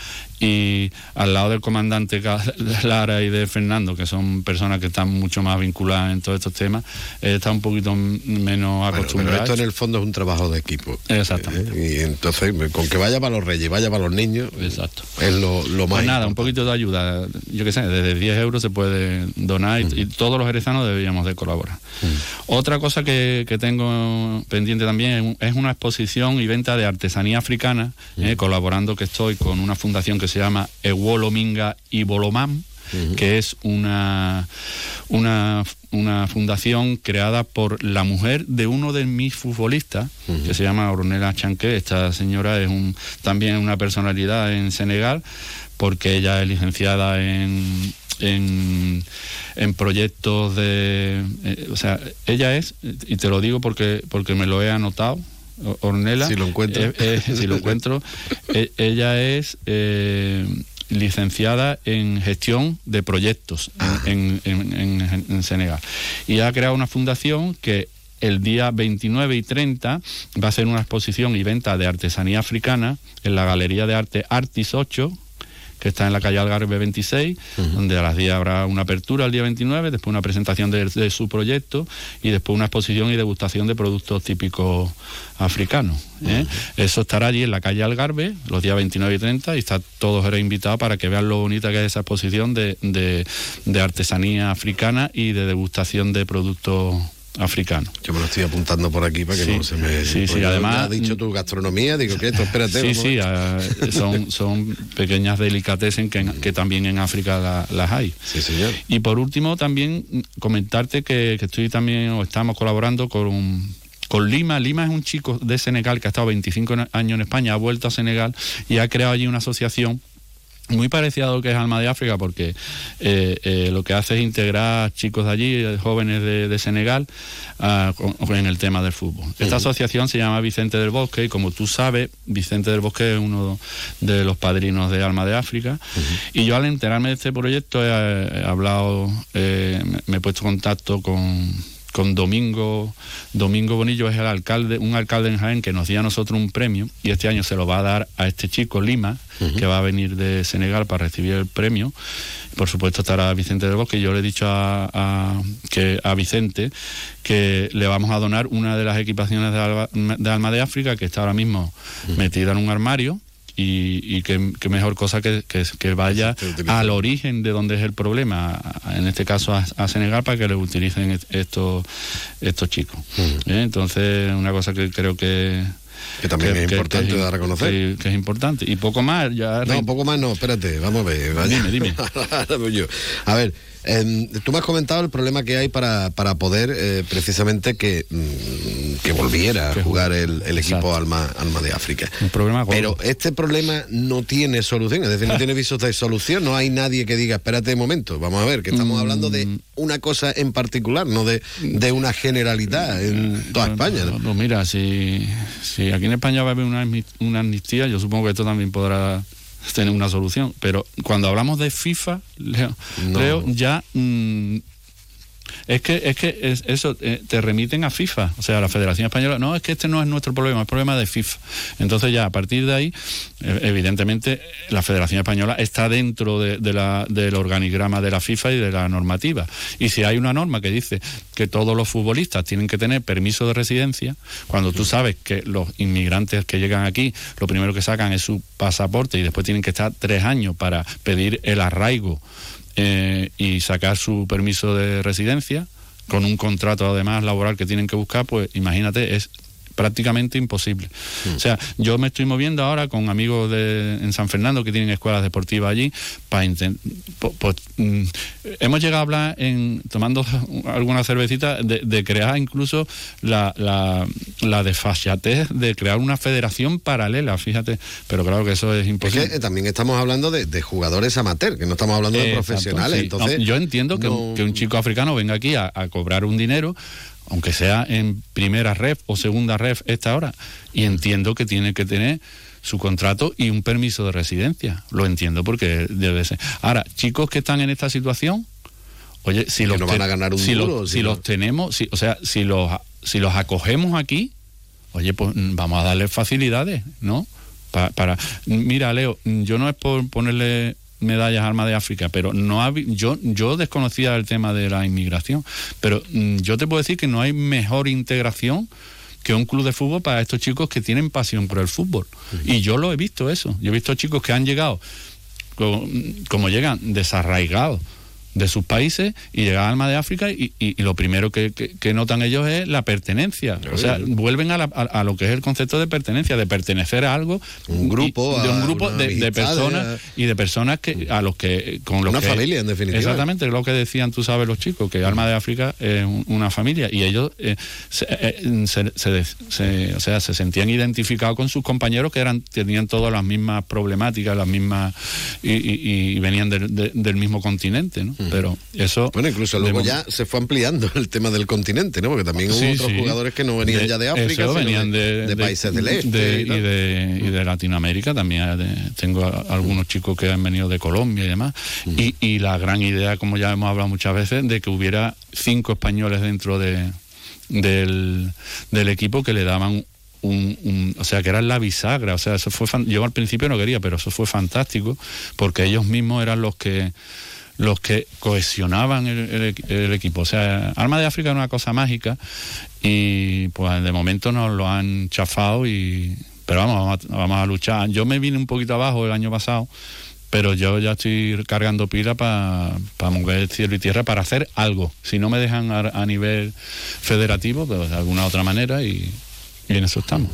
y al lado del comandante *laughs* Lara y de Fernando, que son personas que están mucho más vinculadas en todos estos temas, eh, está un poquito menos acostumbrado. esto en el fondo es un trabajo de equipo. Exactamente. Eh, y entonces, con que vaya para los reyes, vaya para los niños, Exacto. es lo, lo más. Pues nada, un poquito de ayuda. Yo qué sé, desde 10 euros se puede donar y, todos los jerezanos deberíamos de colaborar. Otra cosa que, que, tengo pendiente también es una exposición y venta de artesanía africana, eh, colaborando que estoy con una fundación que se llama Ewolominga y que es una, una, una, fundación creada por la mujer de uno de mis futbolistas, que se llama Ornella Chanque. Esta señora es un, también una personalidad en Senegal, porque ella es licenciada en, en, en, proyectos de... Eh, o sea, ella es, y te lo digo porque, porque me lo he anotado, Ornella. Si lo encuentro. Eh, eh, *laughs* si lo encuentro. ella es licenciada en gestión de proyectos ah. en, en, Senegal. Y ha creado una fundación que el día 29 y 30 va a ser una exposición y venta de artesanía africana en la Galería de Arte Artis 8, que está en la calle Algarve 26, donde a las 10 habrá una apertura el día 29, después una presentación de, su proyecto y después una exposición y degustación de productos típicos africanos. ¿eh? Eso estará allí en la calle Algarve los días 29 y 30 y está todos invitados para que vean lo bonita que es esa exposición de, de artesanía africana y de degustación de productos africano. Yo me lo estoy apuntando por aquí para que no se me... Sí, sí, además... Ha dicho tu gastronomía, digo que esto, *laughs* espérate. Sí, sí, ah, son, son pequeñas delicatessen que, que también en África las hay. Sí, señor. Y por último también comentarte que, que estoy también, o estamos colaborando con con Lima. Lima es un chico de Senegal que ha estado 25 años en España, ha vuelto a Senegal y ha creado allí una asociación muy parecido a lo que es Alma de África, porque eh, eh, lo que hace es integrar chicos de allí, eh, jóvenes de, Senegal, ah, en el tema del fútbol. Esta asociación se llama Vicente del Bosque y como tú sabes, Vicente del Bosque es uno de los padrinos de Alma de África. Y yo al enterarme de este proyecto he, hablado, me he puesto en contacto con con Domingo, Domingo Bonillo es el alcalde, un alcalde en Jaén que nos dio a nosotros un premio y este año se lo va a dar a este chico Lima, que va a venir de Senegal para recibir el premio. Por supuesto estará Vicente del Bosque. Yo le he dicho a, que, a Vicente que le vamos a donar una de las equipaciones de Alma de, África que está ahora mismo metida en un armario y, y que, mejor cosa que, que, vaya al origen de donde es el problema, en este caso a, Senegal, para que lo utilicen estos, estos chicos. ¿Eh? Entonces, una cosa que creo que, que también es importante dar a reconocer. Que, es importante. Y poco más, ya. No, poco más no, espérate, vamos a ver. Dime, dime. *laughs* a ver, Em, tú me has comentado el problema que hay para, para poder eh, precisamente que, mm, que volviera a jugar el, equipo Alma, Alma de África. problema Pero este problema no tiene solución, es decir, no *laughs* tiene visos de solución, no hay nadie que diga, espérate un momento, vamos a ver, que estamos hablando de mm. una cosa en particular, no de, de una generalidad en toda España. No, mira, si, si aquí en España va a haber una, una amnistía, yo supongo que esto también podrá tener una solución. Pero cuando hablamos de FIFA, Leo, ya mm, es que, es que eso eh, te remiten a FIFA, o sea, a la Federación Española. No, es que este no es nuestro problema, es problema de FIFA. Entonces ya a partir de ahí, eh, evidentemente, la Federación Española está dentro de, la, del organigrama de la FIFA y de la normativa. Y si hay una norma que dice que todos los futbolistas tienen que tener permiso de residencia, cuando tú sabes que los inmigrantes que llegan aquí, lo primero que sacan es su pasaporte y después tienen que estar tres años para pedir el arraigo eh, y sacar su permiso de residencia con un contrato además laboral que tienen que buscar, pues imagínate, es prácticamente imposible. Mm. O sea, yo me estoy moviendo ahora con amigos de, en San Fernando que tienen escuelas deportivas allí para intentar... Pues, mm, hemos llegado a hablar, en tomando *laughs* alguna cervecita, de, crear incluso la, la, la desfachatez de crear una federación paralela, fíjate, pero claro que eso es imposible. Es que también estamos hablando de, jugadores amateur, que no estamos hablando de profesionales. Entonces, yo entiendo que, un chico africano venga aquí a cobrar un dinero aunque sea en primera ref o segunda ref esta hora, y entiendo que tiene que tener su contrato y un permiso de residencia. Lo entiendo porque debe ser. Ahora, chicos que están en esta situación, Oye, si los no van a ganar un si duro, los, si si no- los tenemos, si, o sea, si los si los acogemos aquí, oye, pues mm, vamos a darles facilidades, ¿no? Pa- para mira, Leo, yo no es por ponerle medallas a Arma de África, pero no habi- yo yo desconocía el tema de la inmigración, pero mm, yo te puedo decir que no hay mejor integración que un club de fútbol para estos chicos que tienen pasión por el fútbol. Y yo lo he visto eso. Yo he visto chicos que han llegado co- como llegan desarraigados de sus países y llegan al Alma de África y, y- y lo primero que, que- que notan ellos es la pertenencia. O sea, vuelven a, la- a- a lo que es el concepto de pertenencia, de pertenecer a algo. Un grupo, y- de un grupo de, personas de- y de personas que a los que con los Una que- familia, en definitiva. Exactamente, es lo que decían, tú sabes, los chicos, que Alma de África es un- una familia y ellos eh, se, eh, se- se- se- o sea, se sentían identificados con sus compañeros que eran tenían todas las mismas problemáticas, las mismas y, y- y venían del, de- del mismo continente, ¿no? Pero eso Bueno, incluso luego ya se fue ampliando el tema del continente, ¿no? Porque también hubo Sí, otros sí. jugadores que no venían ya de África, eso, sino venían de, de países del este. de- y de, y de Latinoamérica también. de- tengo a- algunos chicos que han venido de Colombia y demás. Y, y la gran idea, como ya hemos hablado muchas veces, de que hubiera cinco españoles dentro de, del, del equipo que le daban un, un- o sea que eran la bisagra o sea eso fue fan- yo al principio no quería pero eso fue fantástico porque ellos mismos eran los que los que cohesionaban el, el el equipo o sea Alma de África es una cosa mágica y pues de momento nos lo han chafado y pero vamos vamos a, vamos a luchar yo me vine un poquito abajo el año pasado pero yo ya estoy cargando pila para mover cielo y tierra para hacer algo. Si no me dejan a, a nivel federativo, pues de alguna otra manera y en eso estamos.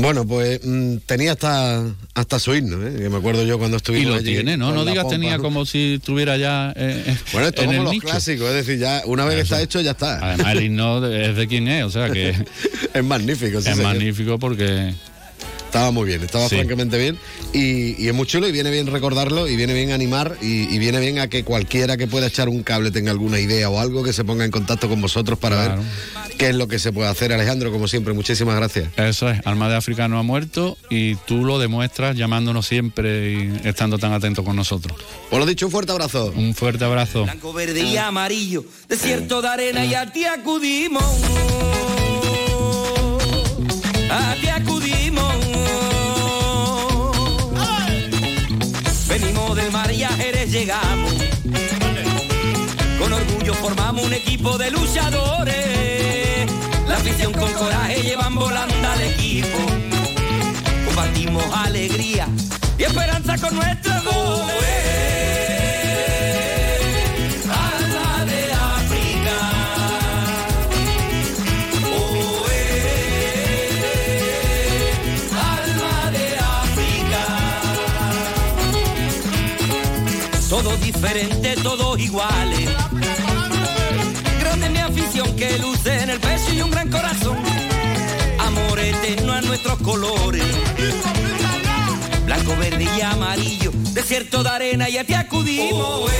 Bueno, pues mm, tenía hasta hasta su himno, ¿eh? que me acuerdo yo cuando Y estuvimos lo allí tiene, ¿no? No digas pompa, tenía ¿no? como si estuviera ya eh, *laughs* Bueno, esto en como el los nicho. clásicos, es decir, ya una vez que está hecho ya está. Además el himno es de quien es, o sea que *laughs* es magnífico, sí, es señor. magnífico porque Estaba muy bien, estaba Sí. francamente bien y, y es muy chulo y viene bien recordarlo y viene bien animar y, y viene bien a que cualquiera que pueda echar un cable tenga alguna idea o algo que se ponga en contacto con vosotros para Claro. ver qué es lo que se puede hacer. Alejandro, como siempre, muchísimas gracias. eso es, Alma de África no ha muerto y tú lo demuestras llamándonos siempre y estando tan atento con nosotros. Por lo dicho, un fuerte abrazo. Un fuerte abrazo. Blanco, verde y amarillo, desierto de arena y a ti acudimos. A ti acudimos. Venimos del mar y a Jerez llegamos. Con orgullo formamos un equipo de luchadores. Afición con coraje llevan volando al equipo. Compartimos alegría y esperanza con nuestros goles. Todos diferentes, todos iguales. Que luce en el pecho y un gran corazón. Amor eterno a nuestros colores. Blanco, verde y amarillo, desierto de arena y a ti acudimos.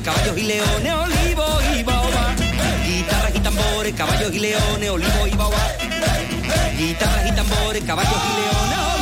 Tambores, caballos y leones, olivos y baobá. Guitarras y tambores, caballos y leones, olivos y baobá. Guitarras y tambores, caballos y leones,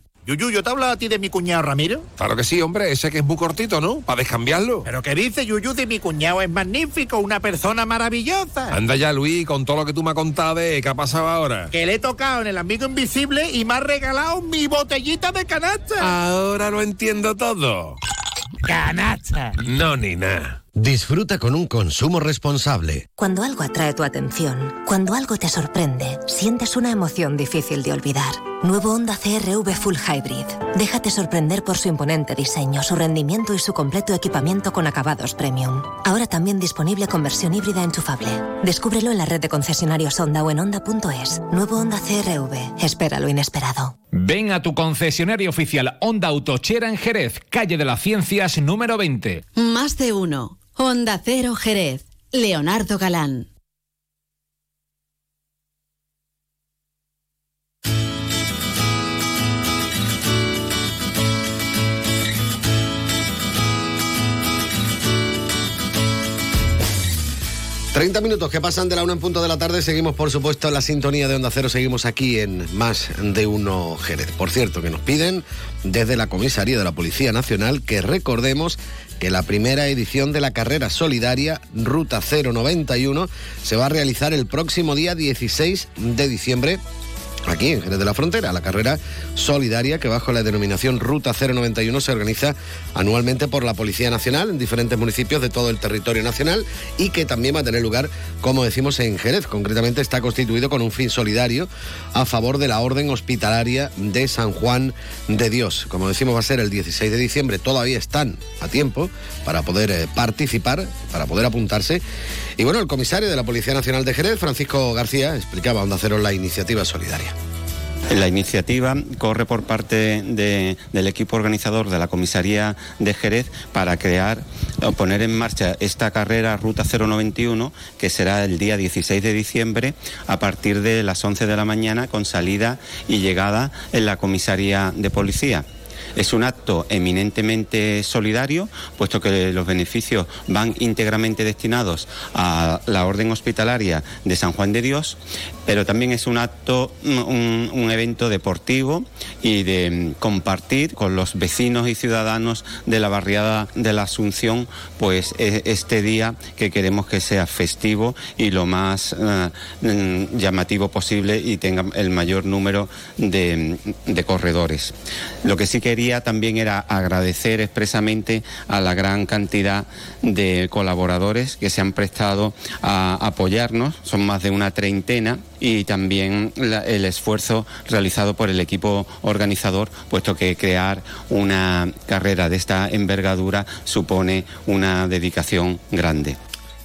Yuyu, ¿yo te hablo a ti de mi cuñado Ramiro? Claro que sí, hombre, ese que es muy cortito, ¿no? Para descambiarlo. ¿Pero qué dice Yuyu de mi cuñado? Es magnífico, una persona maravillosa. Anda ya, Luis, con todo lo que tú me has contado de qué ha pasado ahora. Que le he tocado en el amigo invisible y me ha regalado mi botellita de canasta. Ahora lo entiendo todo. ¡Canasta! No, ni nada. Disfruta con un consumo responsable. Cuando algo atrae tu atención, cuando algo te sorprende, sientes una emoción difícil de olvidar. Nuevo Honda CRV Full Hybrid. Déjate sorprender por su imponente diseño, su rendimiento y su completo equipamiento con acabados premium. Ahora también disponible con versión híbrida enchufable. Descúbrelo en la red de concesionarios Honda o en Honda.es. Nuevo Honda CRV. Espera lo inesperado. Ven a tu concesionario oficial Honda Autochera en Jerez, calle de las Ciencias número 20. Más de uno. Honda Cero Jerez. Leonardo Galán. Treinta minutos que pasan de la una en punto de la tarde. Seguimos, por supuesto, en la sintonía de Onda Cero. Seguimos aquí en Más de Uno Jerez. Por cierto, que nos piden desde la comisaría de la Policía Nacional que recordemos que la primera edición de la carrera solidaria Ruta 091 se va a realizar el próximo día 16 de diciembre aquí en Jerez de la Frontera, la carrera solidaria que bajo la denominación Ruta 091 se organiza anualmente por la Policía Nacional en diferentes municipios de todo el territorio nacional y que también va a tener lugar, como decimos, en Jerez. Concretamente está constituido con un fin solidario a favor de la Orden Hospitalaria de San Juan de Dios. Como decimos, va a ser el 16 de diciembre, todavía están a tiempo para poder eh, participar, para poder apuntarse. Y bueno, el comisario de la Policía Nacional de Jerez, Francisco García, explicaba a Onda la iniciativa solidaria. La iniciativa corre por parte de- del equipo organizador de la comisaría de Jerez para crear o poner en marcha esta carrera Ruta 091 que será el día 16 de diciembre a partir de las 11 de la mañana con salida y llegada en la comisaría de policía. Es un acto eminentemente solidario, puesto que los beneficios van íntegramente destinados a la Orden Hospitalaria de San Juan de Dios, pero también es un acto, un, evento deportivo y de mm, compartir con los vecinos y ciudadanos de la barriada de la Asunción, pues e- este día que queremos que sea festivo y lo más eh, mm, llamativo posible y tenga el mayor número de, de corredores. Lo que sí quería también era agradecer expresamente a la gran cantidad de colaboradores que se han prestado a apoyarnos, son más de una treintena, y también el esfuerzo realizado por el equipo organizador, puesto que crear una carrera de esta envergadura supone una dedicación grande.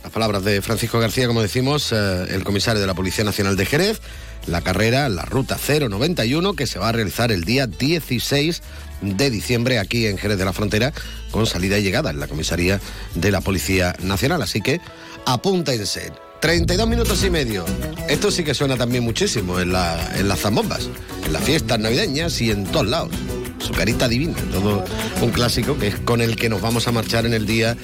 Las palabras de Francisco García, como decimos, eh, el comisario de la Policía Nacional de Jerez, la carrera, la ruta 091, que se va a realizar el día 16 de diciembre aquí en Jerez de la Frontera, con salida y llegada en la comisaría de la Policía Nacional. Así que apúntense. 32 minutos y medio. Esto sí que suena también muchísimo en, la- en las zambombas, en las fiestas navideñas y en todos lados. Su carita divina, todo un clásico que es con el que nos vamos a marchar en el día,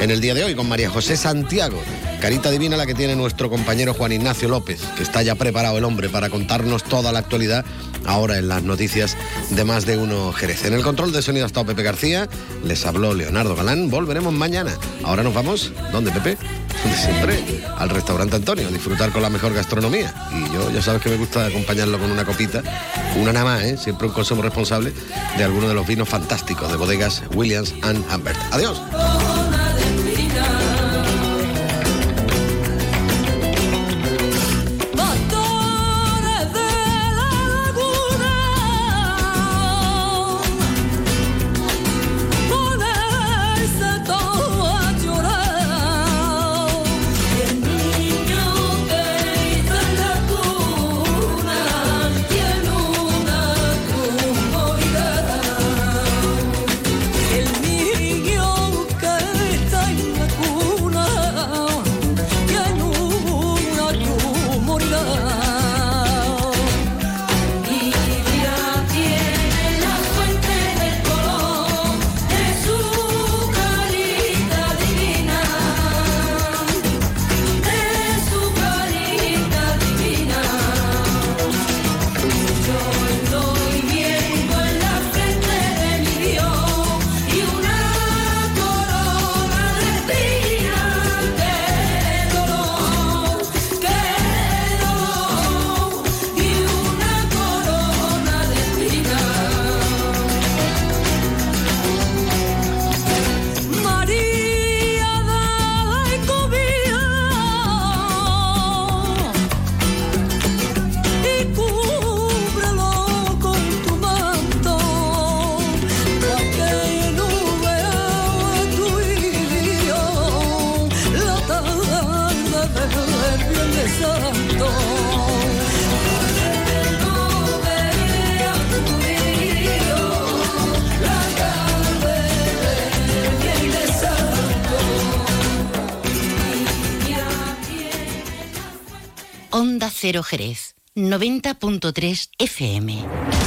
en el día de hoy, con María José Santiago. Carita divina la que tiene nuestro compañero Juan Ignacio López, que está ya preparado el hombre para contarnos toda la actualidad ahora en las noticias de más de uno Jerez. En el control de sonido ha estado Pepe García, les habló Leonardo Galán, volveremos mañana. Ahora nos vamos, ¿dónde Pepe? Siempre, al restaurante Antonio, disfrutar con la mejor gastronomía. Y yo ya sabes que me gusta acompañarlo con una copita, una nada más, ¿eh? siempre un consumo responsable de alguno de los vinos fantásticos de bodegas Williams and Humbert. Adiós. 90.3 FM.